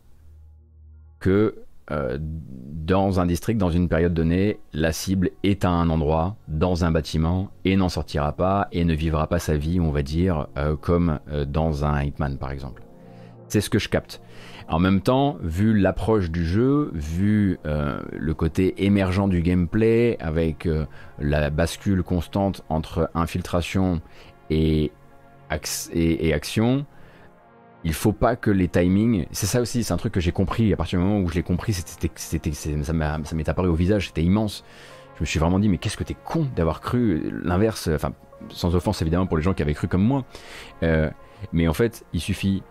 Que euh, dans un district, dans une période donnée, la cible est à un endroit, dans un bâtiment, et n'en sortira pas, et ne vivra pas sa vie, on va dire, euh, comme euh, dans un Hitman par exemple. C'est ce que je capte. En même temps, vu l'approche du jeu, vu le côté émergent du gameplay, avec la bascule constante entre infiltration et, et action, il faut pas que les timings. C'est ça aussi, c'est un truc que j'ai compris. À partir du moment où je l'ai compris, c'était, c'était, ça m'est apparu au visage, c'était immense. Je me suis vraiment dit, mais qu'est-ce que t'es con d'avoir cru l'inverse. Enfin, sans offense évidemment pour les gens qui avaient cru comme moi. Euh, mais en fait, il suffit.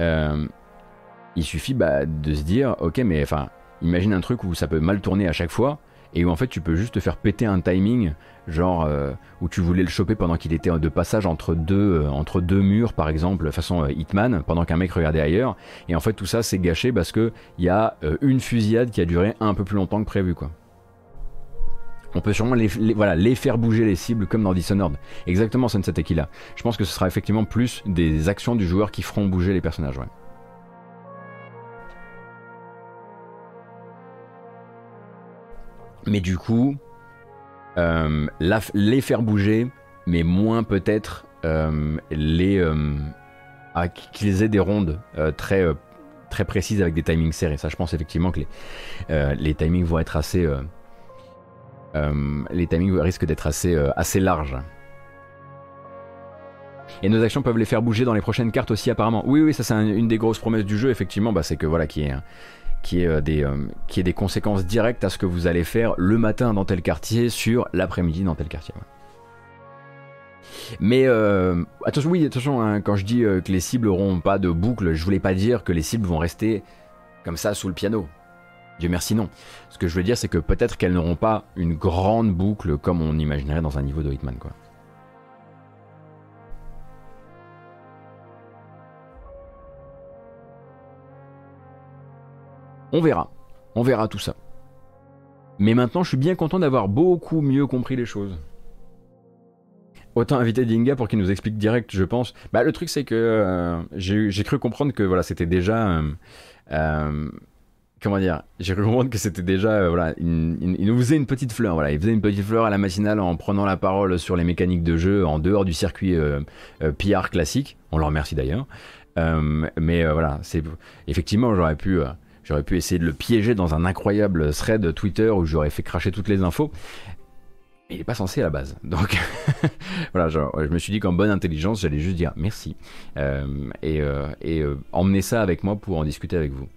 Euh, il suffit bah, de se dire, ok, mais enfin, imagine un truc où ça peut mal tourner à chaque fois et où en fait tu peux juste te faire péter un timing genre euh, où tu voulais le choper pendant qu'il était de passage entre deux, euh, entre deux murs par exemple, façon euh, Hitman, pendant qu'un mec regardait ailleurs, et en fait tout ça c'est gâché parce que il y a une fusillade qui a duré un peu plus longtemps que prévu quoi. On peut sûrement les, voilà, les faire bouger les cibles comme dans Dishonored. Exactement Sunset là. Je pense que ce sera effectivement plus des actions du joueur qui feront bouger les personnages. Mais du coup, euh, les faire bouger, mais moins peut-être euh, les euh, qu'ils aient des rondes très très précises avec des timings serrés. Ça, je pense effectivement que les, les timings vont être assez les timings risquent d'être assez assez larges. Et nos actions peuvent les faire bouger dans les prochaines cartes aussi apparemment. Oui oui ça c'est une des grosses promesses du jeu effectivement bah, c'est que voilà qui est qui est, euh, des, euh, qui est des conséquences directes à ce que vous allez faire le matin dans tel quartier sur l'après-midi dans tel quartier. Mais euh, attention, oui, attention, hein, quand je dis que les cibles n'auront pas de boucle, je voulais pas dire que les cibles vont rester comme ça sous le piano. Dieu merci, non. Ce que je veux dire, c'est que peut-être qu'elles n'auront pas une grande boucle comme on imaginerait dans un niveau de Hitman, quoi. On verra. On verra tout ça. Mais maintenant, je suis bien content d'avoir beaucoup mieux compris les choses. Autant inviter Dinga pour qu'il nous explique direct, je pense. Bah, le truc, c'est que euh, j'ai cru comprendre que voilà, c'était déjà. Euh, euh, comment dire J'ai cru comprendre que c'était déjà. voilà, il, nous faisait une petite fleur. Voilà, il faisait une petite fleur à la matinale en prenant la parole sur les mécaniques de jeu en dehors du circuit PR classique. On le remercie d'ailleurs. mais voilà, c'est effectivement, j'aurais pu J'aurais pu essayer de le piéger dans un incroyable thread Twitter où j'aurais fait cracher toutes les infos. Mais il n'est pas censé à la base. Donc voilà, je me suis dit qu'en bonne intelligence, j'allais juste dire merci euh, et, euh, euh, emmener ça avec moi pour en discuter avec vous.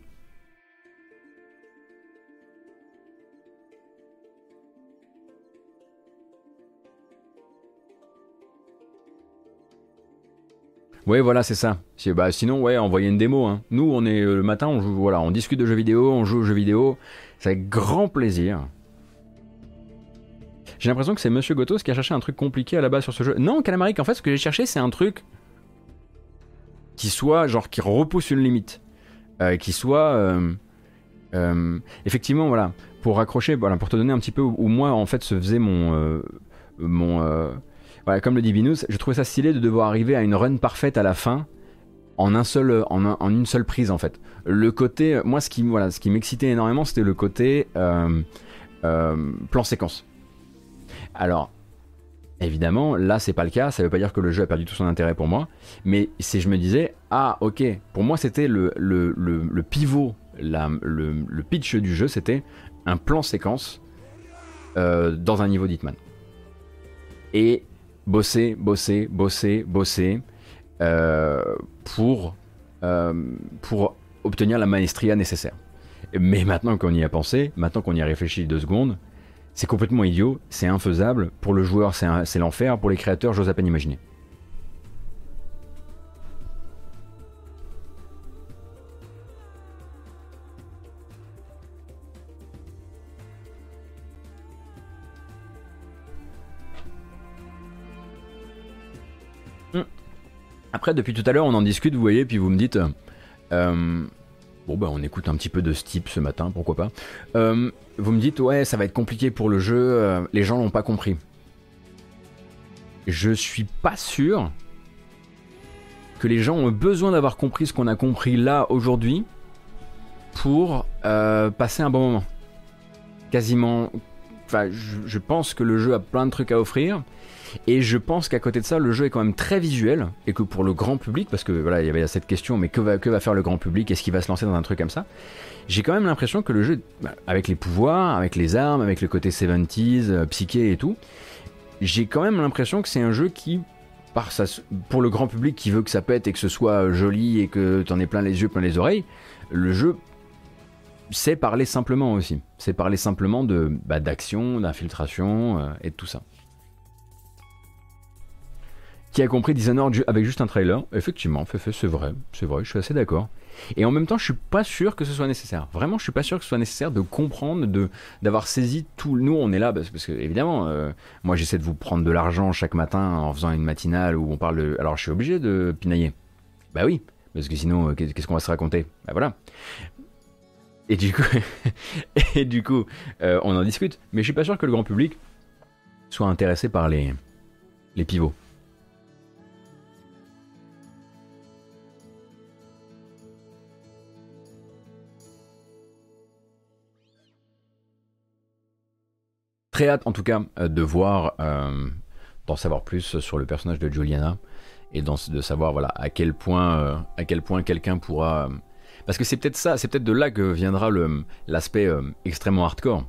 Ouais, voilà, c'est ça. Bah, sinon, ouais, envoyez une démo. Hein. Nous, on est euh, le matin, on joue, voilà, on discute de jeux vidéo, on joue aux jeux vidéo. C'est avec grand plaisir. J'ai l'impression que c'est Monsieur Gotos qui a cherché un truc compliqué à la base sur ce jeu. Non, Calamaric, en fait, ce que j'ai cherché, c'est un truc qui soit, genre, qui repousse une limite. Euh, qui soit. Euh, effectivement, voilà, pour raccrocher, voilà, pour te donner un petit peu où, moi, en fait, se faisait mon. mon comme le dit Vinus, je trouvais ça stylé de devoir arriver à une run parfaite à la fin en, en, une seule prise en fait. Le côté, moi ce qui, m'excitait énormément c'était le côté euh, euh, plan séquence. Alors, évidemment, là c'est pas le cas, ça veut pas dire que le jeu a perdu tout son intérêt pour moi, mais si je me disais, ah ok, pour moi c'était le, pivot, le, pitch du jeu c'était un plan séquence euh, dans un niveau d'Hitman. Et bosser, bosser, bosser, bosser euh, pour, euh, pour obtenir la maestria nécessaire. Mais maintenant qu'on y a pensé, maintenant qu'on y a réfléchi deux secondes, c'est complètement idiot, c'est infaisable. Pour le joueur, c'est l'enfer. Pour les créateurs, j'ose à peine imaginer. Après, depuis tout à l'heure, on en discute, vous voyez, puis vous me dites. euh, bon, bah, on écoute un petit peu de ce type ce matin, pourquoi pas. Euh, vous me dites, ouais, ça va être compliqué pour le jeu, euh, les gens l'ont pas compris. Je suis pas sûr que les gens ont besoin d'avoir compris ce qu'on a compris là aujourd'hui pour passer un bon moment. Quasiment. Je, pense que le jeu a plein de trucs à offrir. Et je pense qu'à côté de ça, le jeu est quand même très visuel. Et que pour le grand public, parce que voilà, il y avait cette question, mais que va, faire le grand public? Est-ce qu'il va se lancer dans un truc comme ça? J'ai quand même l'impression que le jeu, bah, avec les pouvoirs, avec les armes, avec le côté 70s, euh, psyché et tout, j'ai quand même l'impression que c'est un jeu qui, pour le grand public qui veut que ça pète et que ce soit joli et que t'en aies plein les yeux, plein les oreilles, le jeu c'est parler simplement aussi. C'est parler simplement de bah, d'action, d'infiltration euh, et de tout ça. Qui a compris Dishonored avec juste un trailer? Effectivement, c'est vrai, c'est vrai, je suis assez d'accord. Et en même temps, je suis pas sûr que ce soit nécessaire. Vraiment, je suis pas sûr que ce soit nécessaire de comprendre, d'avoir saisi tout. Nous, on est là parce, que évidemment, euh, moi, j'essaie de vous prendre de l'argent chaque matin en faisant une matinale où on parle. De... Alors, je suis obligé de pinailler. Bah oui, parce que sinon, euh, qu'est- qu'est-ce qu'on va se raconter? Bah voilà. Et du coup, euh, on en discute. Mais je suis pas sûr que le grand public soit intéressé par les pivots. Très hâte en tout cas euh, de voir, euh, d'en savoir plus sur le personnage de Juliana et de savoir voilà à quel point, à quel point quelqu'un pourra. Parce que c'est peut-être ça, c'est peut-être de là que viendra l'aspect euh, extrêmement hardcore.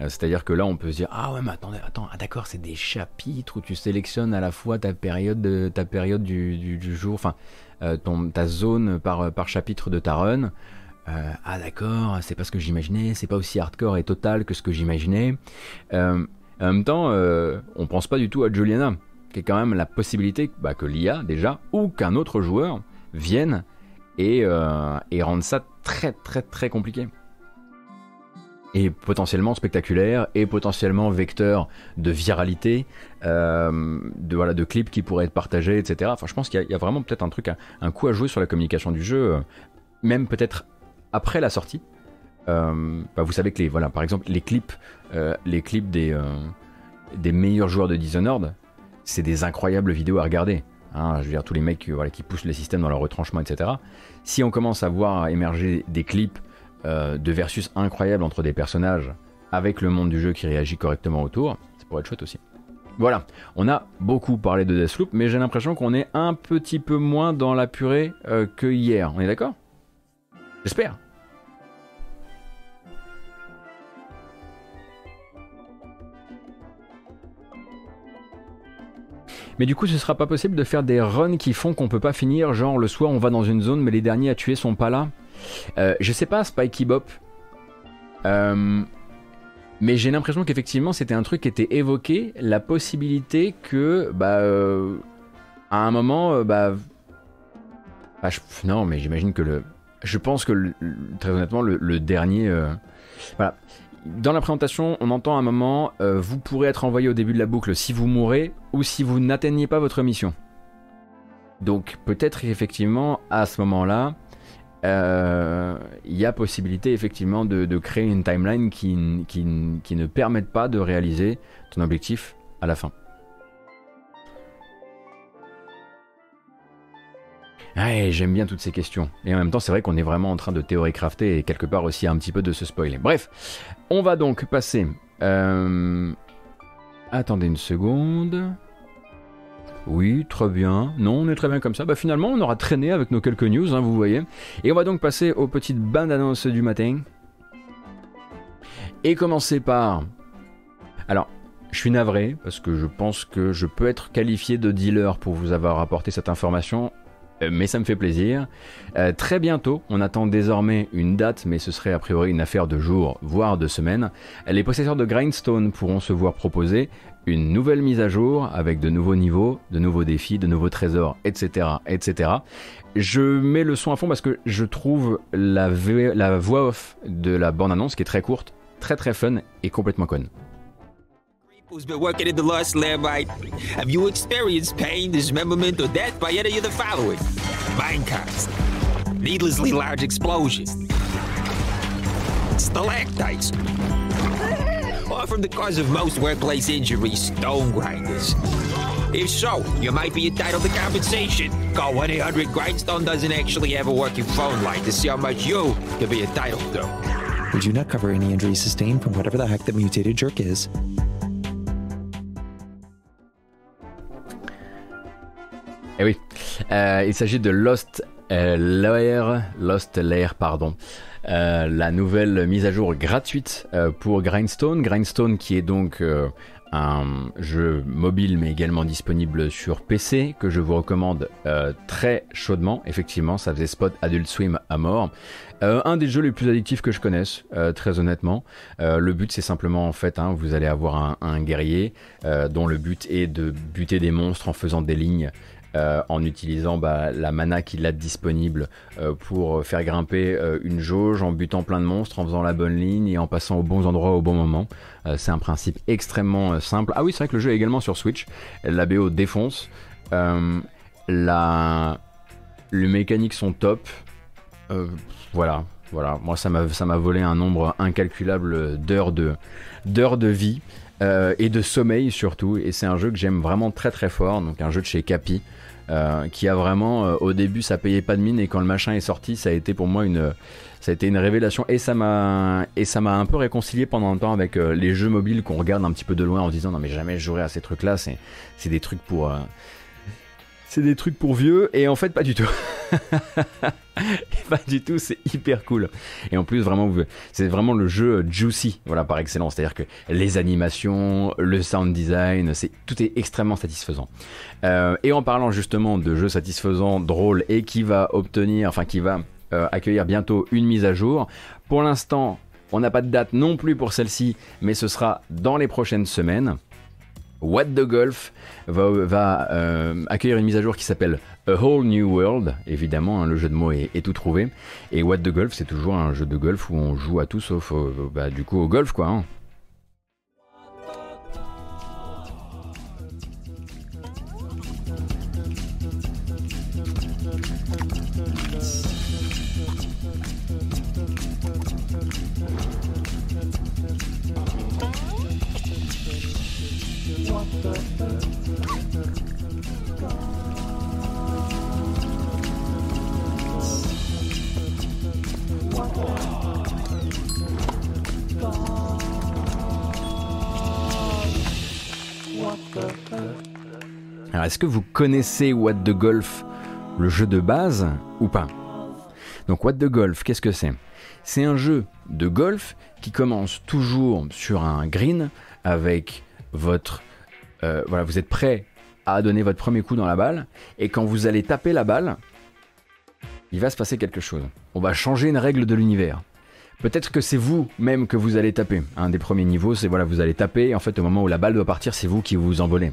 Euh, C'est-à-dire que là, on peut se dire ah ouais, mais attendez, attends, ah, d'accord, c'est des chapitres où tu sélectionnes à la fois ta période, de, ta période du, jour, enfin euh, ta zone par par chapitre de ta run. Ah d'accord, c'est pas ce que j'imaginais, c'est pas aussi hardcore et total que ce que j'imaginais. En même temps, on pense pas du tout à Juliana, qui est quand même la possibilité bah, que l'IA déjà, ou qu'un autre joueur vienne et, euh, et rende ça très très très compliqué. Et potentiellement spectaculaire, et potentiellement vecteur de viralité, euh, de, voilà, de clips qui pourraient être partagés, etc. Enfin, je pense qu'il y, a- vraiment peut-être un truc, un, coup à jouer sur la communication du jeu, euh, même peut-être après la sortie. Euh, bah, vous savez que les, voilà, par exemple, les clips, les clips des meilleurs joueurs de Dishonored, c'est des incroyables vidéos à regarder. Hein, je veux dire, tous les mecs qui poussent les systèmes dans leur retranchement, etc. Si on commence à voir émerger des clips euh, de versus incroyables entre des personnages avec le monde du jeu qui réagit correctement autour, ça pourrait être chouette aussi. Voilà, on a beaucoup parlé de Deathloop, mais j'ai l'impression qu'on est un petit peu moins dans la purée euh, que hier. On est d'accord? J'espère. Mais du coup, ce sera pas possible de faire des runs qui font qu'on peut pas finir, genre le soir on va dans une zone mais les derniers à tuer sont pas là. Euh, je sais pas, Spikey Bop. Euh, mais j'ai l'impression qu'effectivement c'était un truc qui était évoqué, la possibilité que, bah, euh, à un moment, bah, bah, non, mais j'imagine que le, je pense que très honnêtement le, dernier, voilà. Dans la présentation, on entend un moment, euh, vous pourrez être envoyé au début de la boucle si vous mourrez ou si vous n'atteignez pas votre mission. Donc peut-être effectivement à ce moment-là, euh, il y a possibilité effectivement de, créer une timeline qui ne permette pas de réaliser ton objectif à la fin. Ouais, j'aime bien toutes ces questions. Et en même temps, c'est vrai qu'on est vraiment en train de théorie crafter et quelque part aussi un petit peu de se spoiler. Bref, on va donc passer. euh, Attendez une seconde. Oui, très bien. Non, on est très bien comme ça. Bah finalement, on aura traîné avec nos quelques news, hein, vous voyez. Et on va donc passer aux petites bandes annonces du matin. Et commencer par... Alors, je suis navré, parce que je pense que je peux être qualifié de dealer pour vous avoir apporté cette information, mais ça me fait plaisir. Euh, très bientôt, on attend désormais une date, mais ce serait a priori une affaire de jours, voire de semaines. Les possesseurs de Grindstone pourront se voir proposer une nouvelle mise à jour avec de nouveaux niveaux, de nouveaux défis, de nouveaux trésors, etc., etc. Je mets le son à fond parce que je trouve la, la voix off de la bande-annonce qui est très courte, très très fun et complètement conne. Who's been working in the Lost Lambite? Have you experienced pain, dismemberment, or death by any of the following? Minecars, needlessly large explosions, stalactites, or from the cause of most workplace injuries, stone grinders. If so, you might be entitled to compensation. Call 1 800 Grindstone doesn't actually have a working phone line to see how much you could be entitled to. We do not cover any injuries sustained from whatever the heck that mutated jerk is. Eh oui, euh, il s'agit de Lost euh, Lair, Lost Lair, pardon. Euh, la nouvelle mise à jour gratuite euh, pour Grindstone. Grindstone qui est donc un jeu mobile mais également disponible sur PC que je vous recommande très chaudement. Effectivement, ça faisait spot Adult Swim à mort. Un des jeux les plus addictifs que je connaisse, très honnêtement. Le but c'est simplement en fait, hein, vous allez avoir un, guerrier dont le but est de buter des monstres en faisant des lignes. Euh, en utilisant bah, la mana qu'il a disponible euh, pour faire grimper euh, une jauge, en butant plein de monstres, en faisant la bonne ligne et en passant aux bons endroits au bon moment. Euh, c'est un principe extrêmement euh, simple. Ah oui, c'est vrai que le jeu est également sur Switch. La BO défonce. Euh, la... Les mécaniques sont top. Euh, voilà, voilà. Moi, ça m'a volé un nombre incalculable d'heures de vie euh, et de sommeil surtout. Et c'est un jeu que j'aime vraiment très très fort. Donc un jeu de chez Capi. euh, qui a vraiment euh, au début ça payait pas de mine et quand le machin est sorti ça a été pour moi une ça a été une révélation et ça m'a et ça m'a un peu réconcilié pendant un temps avec les jeux mobiles qu'on regarde un petit peu de loin en se disant non mais jamais je jouerai à ces trucs là c'est des trucs pour c'est des trucs pour vieux et en fait pas du tout. pas du tout, c'est hyper cool. Et en plus vraiment c'est vraiment le jeu juicy, voilà par excellence, c'est-à-dire que les animations, le sound design, c'est tout est extrêmement satisfaisant. Euh, et en parlant justement de jeux satisfaisants, drôles et qui va obtenir, enfin qui va euh, accueillir bientôt une mise à jour. Pour l'instant, on n'a pas de date non plus pour celle-ci, mais ce sera dans les prochaines semaines. What the Golf va, euh, accueillir une mise à jour qui s'appelle A Whole New World. Évidemment, hein, le jeu de mots est, tout trouvé. Et What the Golf, c'est toujours un jeu de golf où on joue à tout sauf au- bah, du coup au golf, quoi. hein. Est-ce que vous connaissez What the Golf, le jeu de base, ou pas? Donc, What the Golf, qu'est-ce que c'est? C'est un jeu de golf qui commence toujours sur un green avec votre. euh, voilà, vous êtes prêt à donner votre premier coup dans la balle, et quand vous allez taper la balle, il va se passer quelque chose. On va changer une règle de l'univers. Peut-être que c'est vous même que vous allez taper. Un des premiers niveaux, c'est voilà, vous allez taper, et en fait, au moment où la balle doit partir, c'est vous qui vous envolez.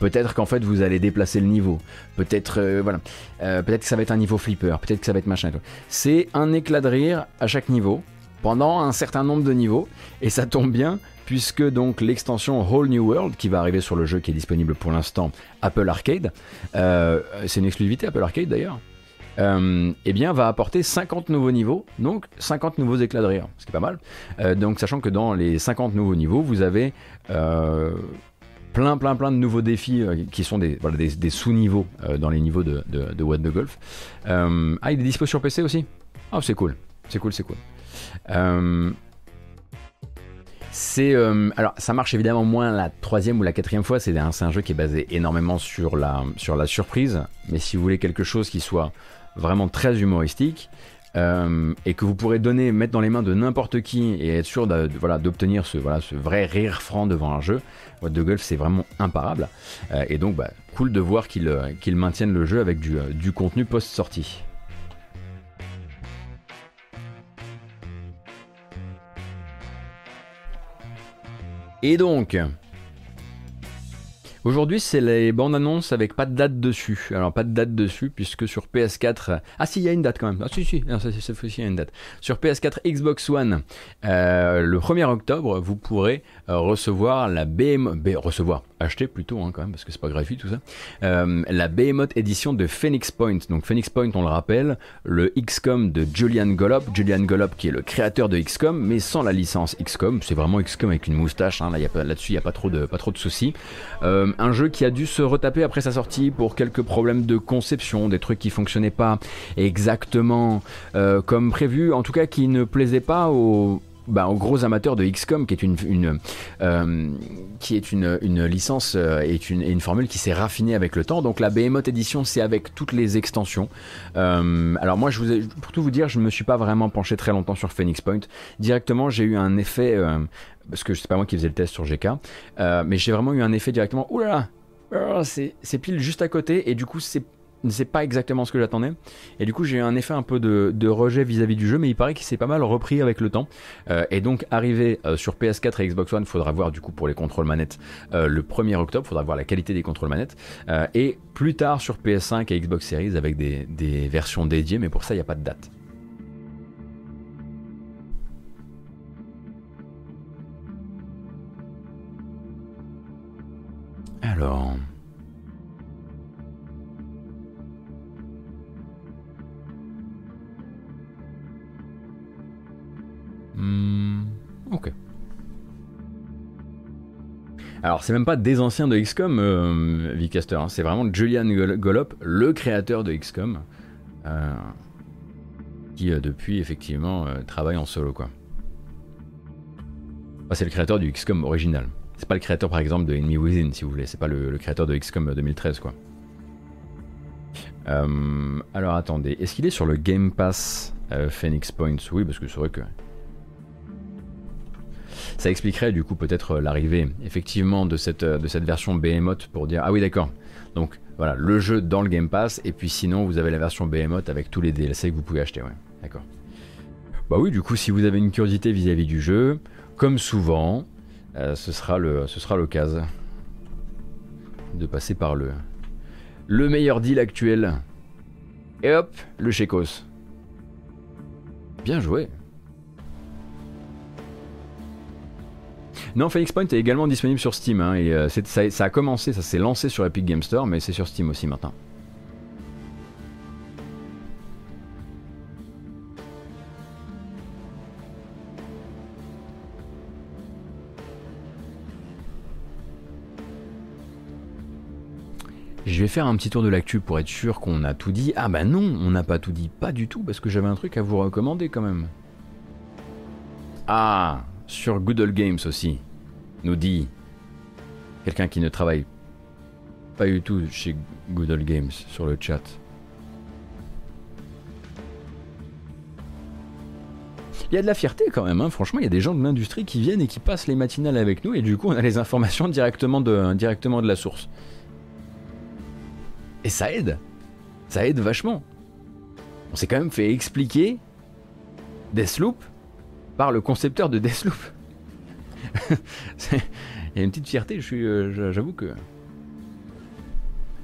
Peut-être qu'en fait, vous allez déplacer le niveau. Peut-être, euh, voilà, Euh, peut-être que ça va être un niveau flipper. Peut-être que ça va être machin. C'est un éclat de rire à chaque niveau, pendant un certain nombre de niveaux, et ça tombe bien. Puisque donc l'extension Whole New World qui va arriver sur le jeu qui est disponible pour l'instant Apple Arcade, euh, c'est une exclusivité Apple Arcade d'ailleurs, euh, eh bien, va apporter 50 nouveaux niveaux, donc 50 nouveaux éclats de rire, ce qui est pas mal. Euh, donc, sachant que dans les 50 nouveaux niveaux, vous avez euh, plein, plein, plein de nouveaux défis qui sont des, sous-niveaux dans les niveaux de, de, de What the Golf. Ah, il est dispo sur PC aussi? Ah, c'est cool, c'est cool, c'est cool. C'est alors ça marche évidemment moins la troisième ou la quatrième fois. C'est un, c'est un jeu qui est basé énormément sur la sur la surprise. Mais si vous voulez quelque chose qui soit vraiment très humoristique euh, et que vous pourrez donner, mettre dans les mains de n'importe qui et être sûr d'obtenir ce vrai rire franc devant un jeu, What the Golf c'est vraiment imparable. Euh, et donc bah, cool de voir qu'ils euh, qu'ils maintiennent le jeu avec du, contenu post sortie. Et donc, Aujourd'hui, c'est les bandes annonces avec pas de date dessus. Alors, pas de date dessus, puisque sur PS4. Ah, si, il y a une date quand même. Ah, si, si, non, cette fois-ci, il y a une date. Sur PS4, Xbox One, euh, le 1er octobre, vous pourrez euh, recevoir la BM. recevoir, acheter plutôt, hein, quand même, parce que c'est pas gratuit tout ça. Euh, la Behemoth édition de Phoenix Point. Donc, Phoenix Point, on le rappelle, le XCOM de Julian Gollop. Julian Gollop, qui est le créateur de XCOM, mais sans la licence XCOM. C'est vraiment XCOM avec une moustache. Hein, là, là-dessus, il n'y a pas trop de, pas trop de soucis. Euh, un jeu qui a dû se retaper après sa sortie pour quelques problèmes de conception, des trucs qui fonctionnaient pas exactement euh, comme prévu, en tout cas qui ne plaisaient pas aux, bah, gros amateurs de XCOM, qui est une, euh, qui est une, licence euh, et une, formule qui s'est raffinée avec le temps. Donc la Behemoth Edition, c'est avec toutes les extensions. Alors moi, pour tout vous dire, je ne me suis pas vraiment penché très longtemps sur Phoenix Point. Directement, j'ai eu un effet, parce que c'est pas moi qui faisais le test sur GK, mais j'ai vraiment eu un effet directement. Ouh là là, c'est pile juste à côté et du coup c'est c'est pas exactement ce que j'attendais. Et du coup, j'ai eu un effet un peu de, rejet vis-à-vis du jeu, mais il paraît qu'il s'est pas mal repris avec le temps. Euh, et donc, arrivé euh, sur PS4 et Xbox One, faudra voir du coup pour les contrôles manettes euh, le 1er octobre, faudra voir la qualité des contrôles manettes. et plus tard sur PS5 et Xbox Series avec des versions dédiées, mais pour ça, il n'y a pas de date. Alors. Hmm, ok. Alors, c'est même pas des anciens de XCOM, euh, Vicaster, hein. c'est vraiment Julian Gollop, le créateur de XCOM, euh, qui euh, depuis effectivement travaille en solo quoi. c'est le créateur du XCOM original. C'est pas le créateur par exemple de Enemy Within si vous voulez, c'est pas le, créateur de XCOM 2013 quoi. alors attendez, est-ce qu'il est sur le Game Pass Phoenix Points? Oui, parce que c'est vrai que ça expliquerait du coup peut-être euh, l'arrivée effectivement de cette, euh, de cette version Behemoth pour dire ah oui d'accord. Donc voilà, le jeu dans le Game Pass et puis sinon vous avez la version Behemoth avec tous les DLC que vous pouvez acheter. D'accord. Bah oui, du coup si vous avez une curiosité vis-à-vis du jeu, comme souvent, euh, ce sera le ce l'occasion de passer par le le meilleur deal actuel. Et hop, le Chekos. Bien joué. Non, Phoenix Point est également disponible sur Steam. Hein, et, euh, ça, a commencé, ça s'est lancé sur Epic Game Store, mais c'est sur Steam aussi maintenant. Je vais faire un petit tour de l'actu pour être sûr qu'on a tout dit. Ah bah non, on n'a pas tout dit, pas du tout, parce que j'avais un truc à vous recommander quand même. Ah, sur Good Old Games aussi, nous dit quelqu'un qui ne travaille pas du tout chez Good Old Games sur le chat. Il y a de la fierté quand même, hein. franchement, il y a des gens de l'industrie qui viennent et qui passent les matinales avec nous et du coup on a les informations directement de, directement de la source. Et ça aide, ça aide vachement. On s'est quand même fait expliquer Deathloop par le concepteur de Deathloop. Il y a une petite fierté, euh, j'avoue que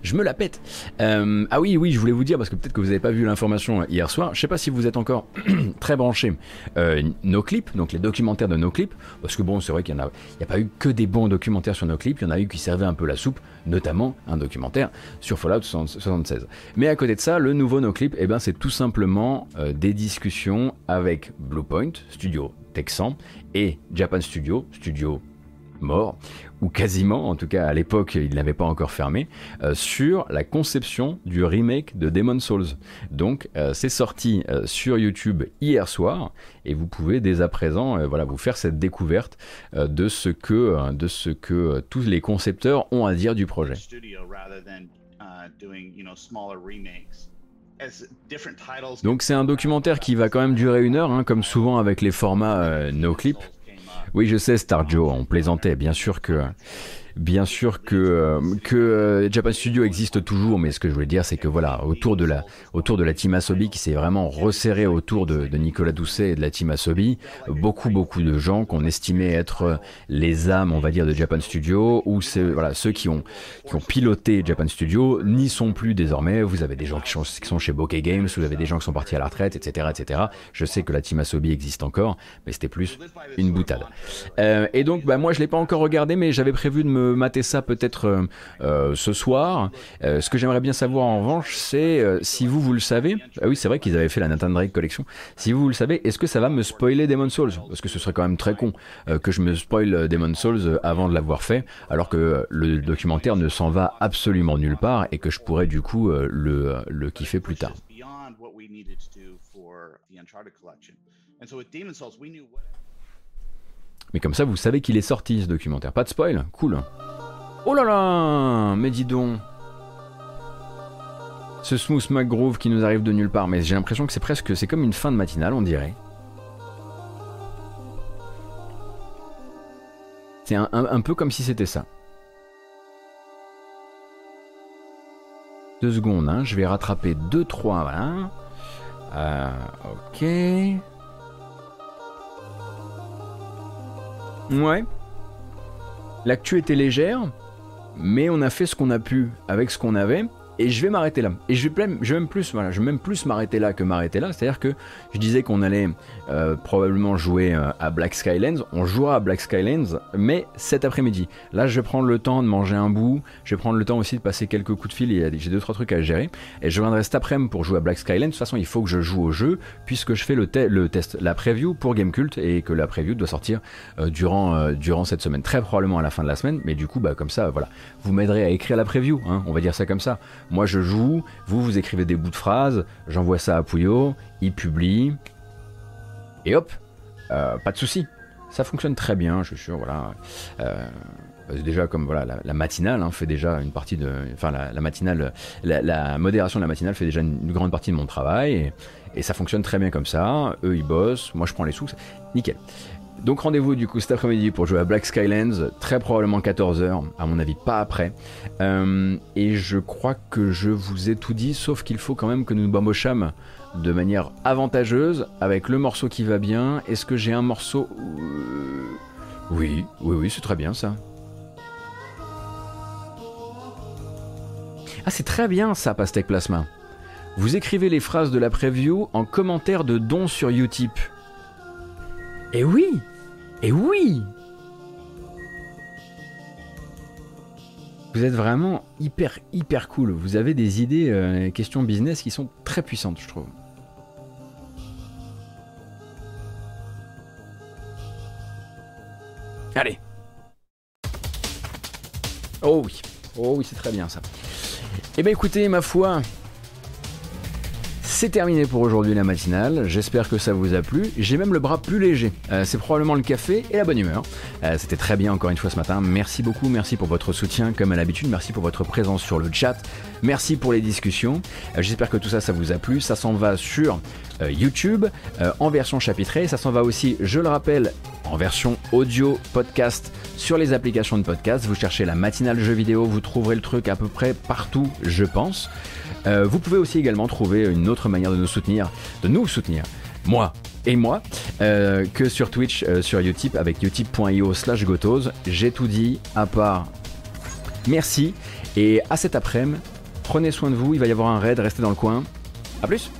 je me la pète. Euh, ah oui, oui, je voulais vous dire, parce que peut-être que vous n'avez pas vu l'information hier soir, je sais pas si vous êtes encore très branché euh, nos clips, donc les documentaires de nos clips, parce que bon, c'est vrai qu'il n'y a, pas eu que des bons documentaires sur nos clips, il y en a eu qui servaient un peu la soupe, notamment un documentaire sur Fallout 76. Mais à côté de ça, le nouveau no clip, eh ben, c'est tout simplement euh, des discussions avec Bluepoint, studio texan, et Japan Studio, studio mort, ou quasiment, en tout cas à l'époque il n'avait pas encore fermé, euh, sur la conception du remake de Demon Souls. Donc euh, c'est sorti euh, sur YouTube hier soir et vous pouvez dès à présent voilà, vous faire cette découverte de, ce que, de ce que tous les concepteurs ont à dire du projet. Donc c'est un documentaire qui va quand même durer une heure, hein, comme souvent avec les formats no clip. Oui, je sais, Star Joe, on plaisantait, bien sûr que. Bien sûr que, euh, que euh, Japan Studio existe toujours, mais ce que je voulais dire, c'est que voilà, autour de la, autour de la team Asobi qui s'est vraiment resserré autour de, de, Nicolas Doucet et de la team Asobi, beaucoup, beaucoup de gens qu'on estimait être les âmes, on va dire, de Japan Studio, ou voilà, ceux qui ont, qui ont piloté Japan Studio n'y sont plus désormais. Vous avez des gens qui sont, qui sont chez Bokeh Games, vous avez des gens qui sont partis à la retraite, etc., etc. Je sais que la team Asobi existe encore, mais c'était plus une boutade. Euh, et donc, bah, moi, je l'ai pas encore regardé, mais j'avais prévu de me mater ça peut-être euh, euh, ce soir. Euh, ce que j'aimerais bien savoir en revanche, c'est si vous, vous le savez. Ah oui, c'est vrai qu'ils avaient fait la Nathan Drake collection. Si vous, vous le savez, est-ce que ça va me spoiler Demon's Souls? Parce que ce serait quand même très con que je me spoil Demon's Souls avant de l'avoir fait, alors que le documentaire ne s'en va absolument nulle part et que je pourrais du coup le, le kiffer plus tard. Mais comme ça, vous savez qu'il est sorti ce documentaire. Pas de spoil Cool. Oh là là Mais dis donc Ce Smooth McGroove qui nous arrive de nulle part. Mais j'ai l'impression que c'est presque... C'est comme une fin de matinale, on dirait. C'est un, peu comme si c'était ça. Deux secondes, hein. je vais rattraper deux, trois, voilà. Euh, ok. Ouais. L'actu était légère, mais on a fait ce qu'on a pu avec ce qu'on avait. Et je vais m'arrêter là. Et je vais même, plus, voilà, je vais même plus m'arrêter là que m'arrêter là. C'est-à-dire que je disais qu'on allait euh, probablement jouer euh, à Black Skylands. On jouera à Black Skylands, mais cet après-midi. Là, je vais prendre le temps de manger un bout. Je vais prendre le temps aussi de passer quelques coups de fil. J'ai deux trois trucs à gérer. Et je reviendrai cet après-midi pour jouer à Black Skylands. De toute façon, il faut que je joue au jeu puisque je fais le, le test, la preview pour Gamecult et que la preview doit sortir euh, durant durant cette semaine, très probablement à la fin de la semaine. Mais du coup, bah comme ça, voilà, vous m'aiderez à écrire la preview. Hein, on va dire ça comme ça. Moi, je joue, vous, vous écrivez des bouts de phrases, j'envoie ça à Pouillot, il publie, et hop, euh, pas de souci. Ça fonctionne très bien, je suis sûr, voilà. Euh, déjà comme voilà la, matinale hein, fait déjà une partie de enfin la, matinale la, modération de la matinale fait déjà une, grande partie de mon travail et, ça fonctionne très bien comme ça eux ils bossent moi je prends les sous nickel donc rendez-vous du coup cet après-midi pour jouer à Black Skylands, très probablement 14h, à mon avis pas après. Euh, et je crois que je vous ai tout dit, sauf qu'il faut quand même que nous bambochâmes de manière avantageuse, avec le morceau qui va bien. Est-ce que j'ai un morceau... Euh, oui, oui, oui, c'est très bien ça. Ah c'est très bien ça, Pastèque Plasma. Vous écrivez les phrases de la preview en commentaire de dons sur Utip. Et oui et oui Vous êtes vraiment hyper, hyper cool. Vous avez des idées, euh, questions business qui sont très puissantes, je trouve. Allez Oh oui, oh oui, c'est très bien ça. Eh bien écoutez, ma foi, c'est terminé pour aujourd'hui la matinale, j'espère que ça vous a plu. J'ai même le bras plus léger, euh, c'est probablement le café et la bonne humeur. Euh, c'était très bien encore une fois ce matin, merci beaucoup, merci pour votre soutien comme à l'habitude, merci pour votre présence sur le chat, merci pour les discussions. Euh, j'espère que tout ça, ça vous a plu, ça s'en va sur YouTube en version chapitrée, ça s'en va aussi, je le rappelle, en version audio podcast sur les applications de podcast. Vous cherchez la matinale jeu vidéo, vous trouverez le truc à peu près partout, je pense. Euh, vous pouvez aussi également trouver une autre manière de nous soutenir, de nous soutenir, moi et moi, euh, que sur Twitch, euh, sur Utip, avec utip.io slash gotos. J'ai tout dit, à part merci, et à cet après-midi, prenez soin de vous, il va y avoir un raid, restez dans le coin. A plus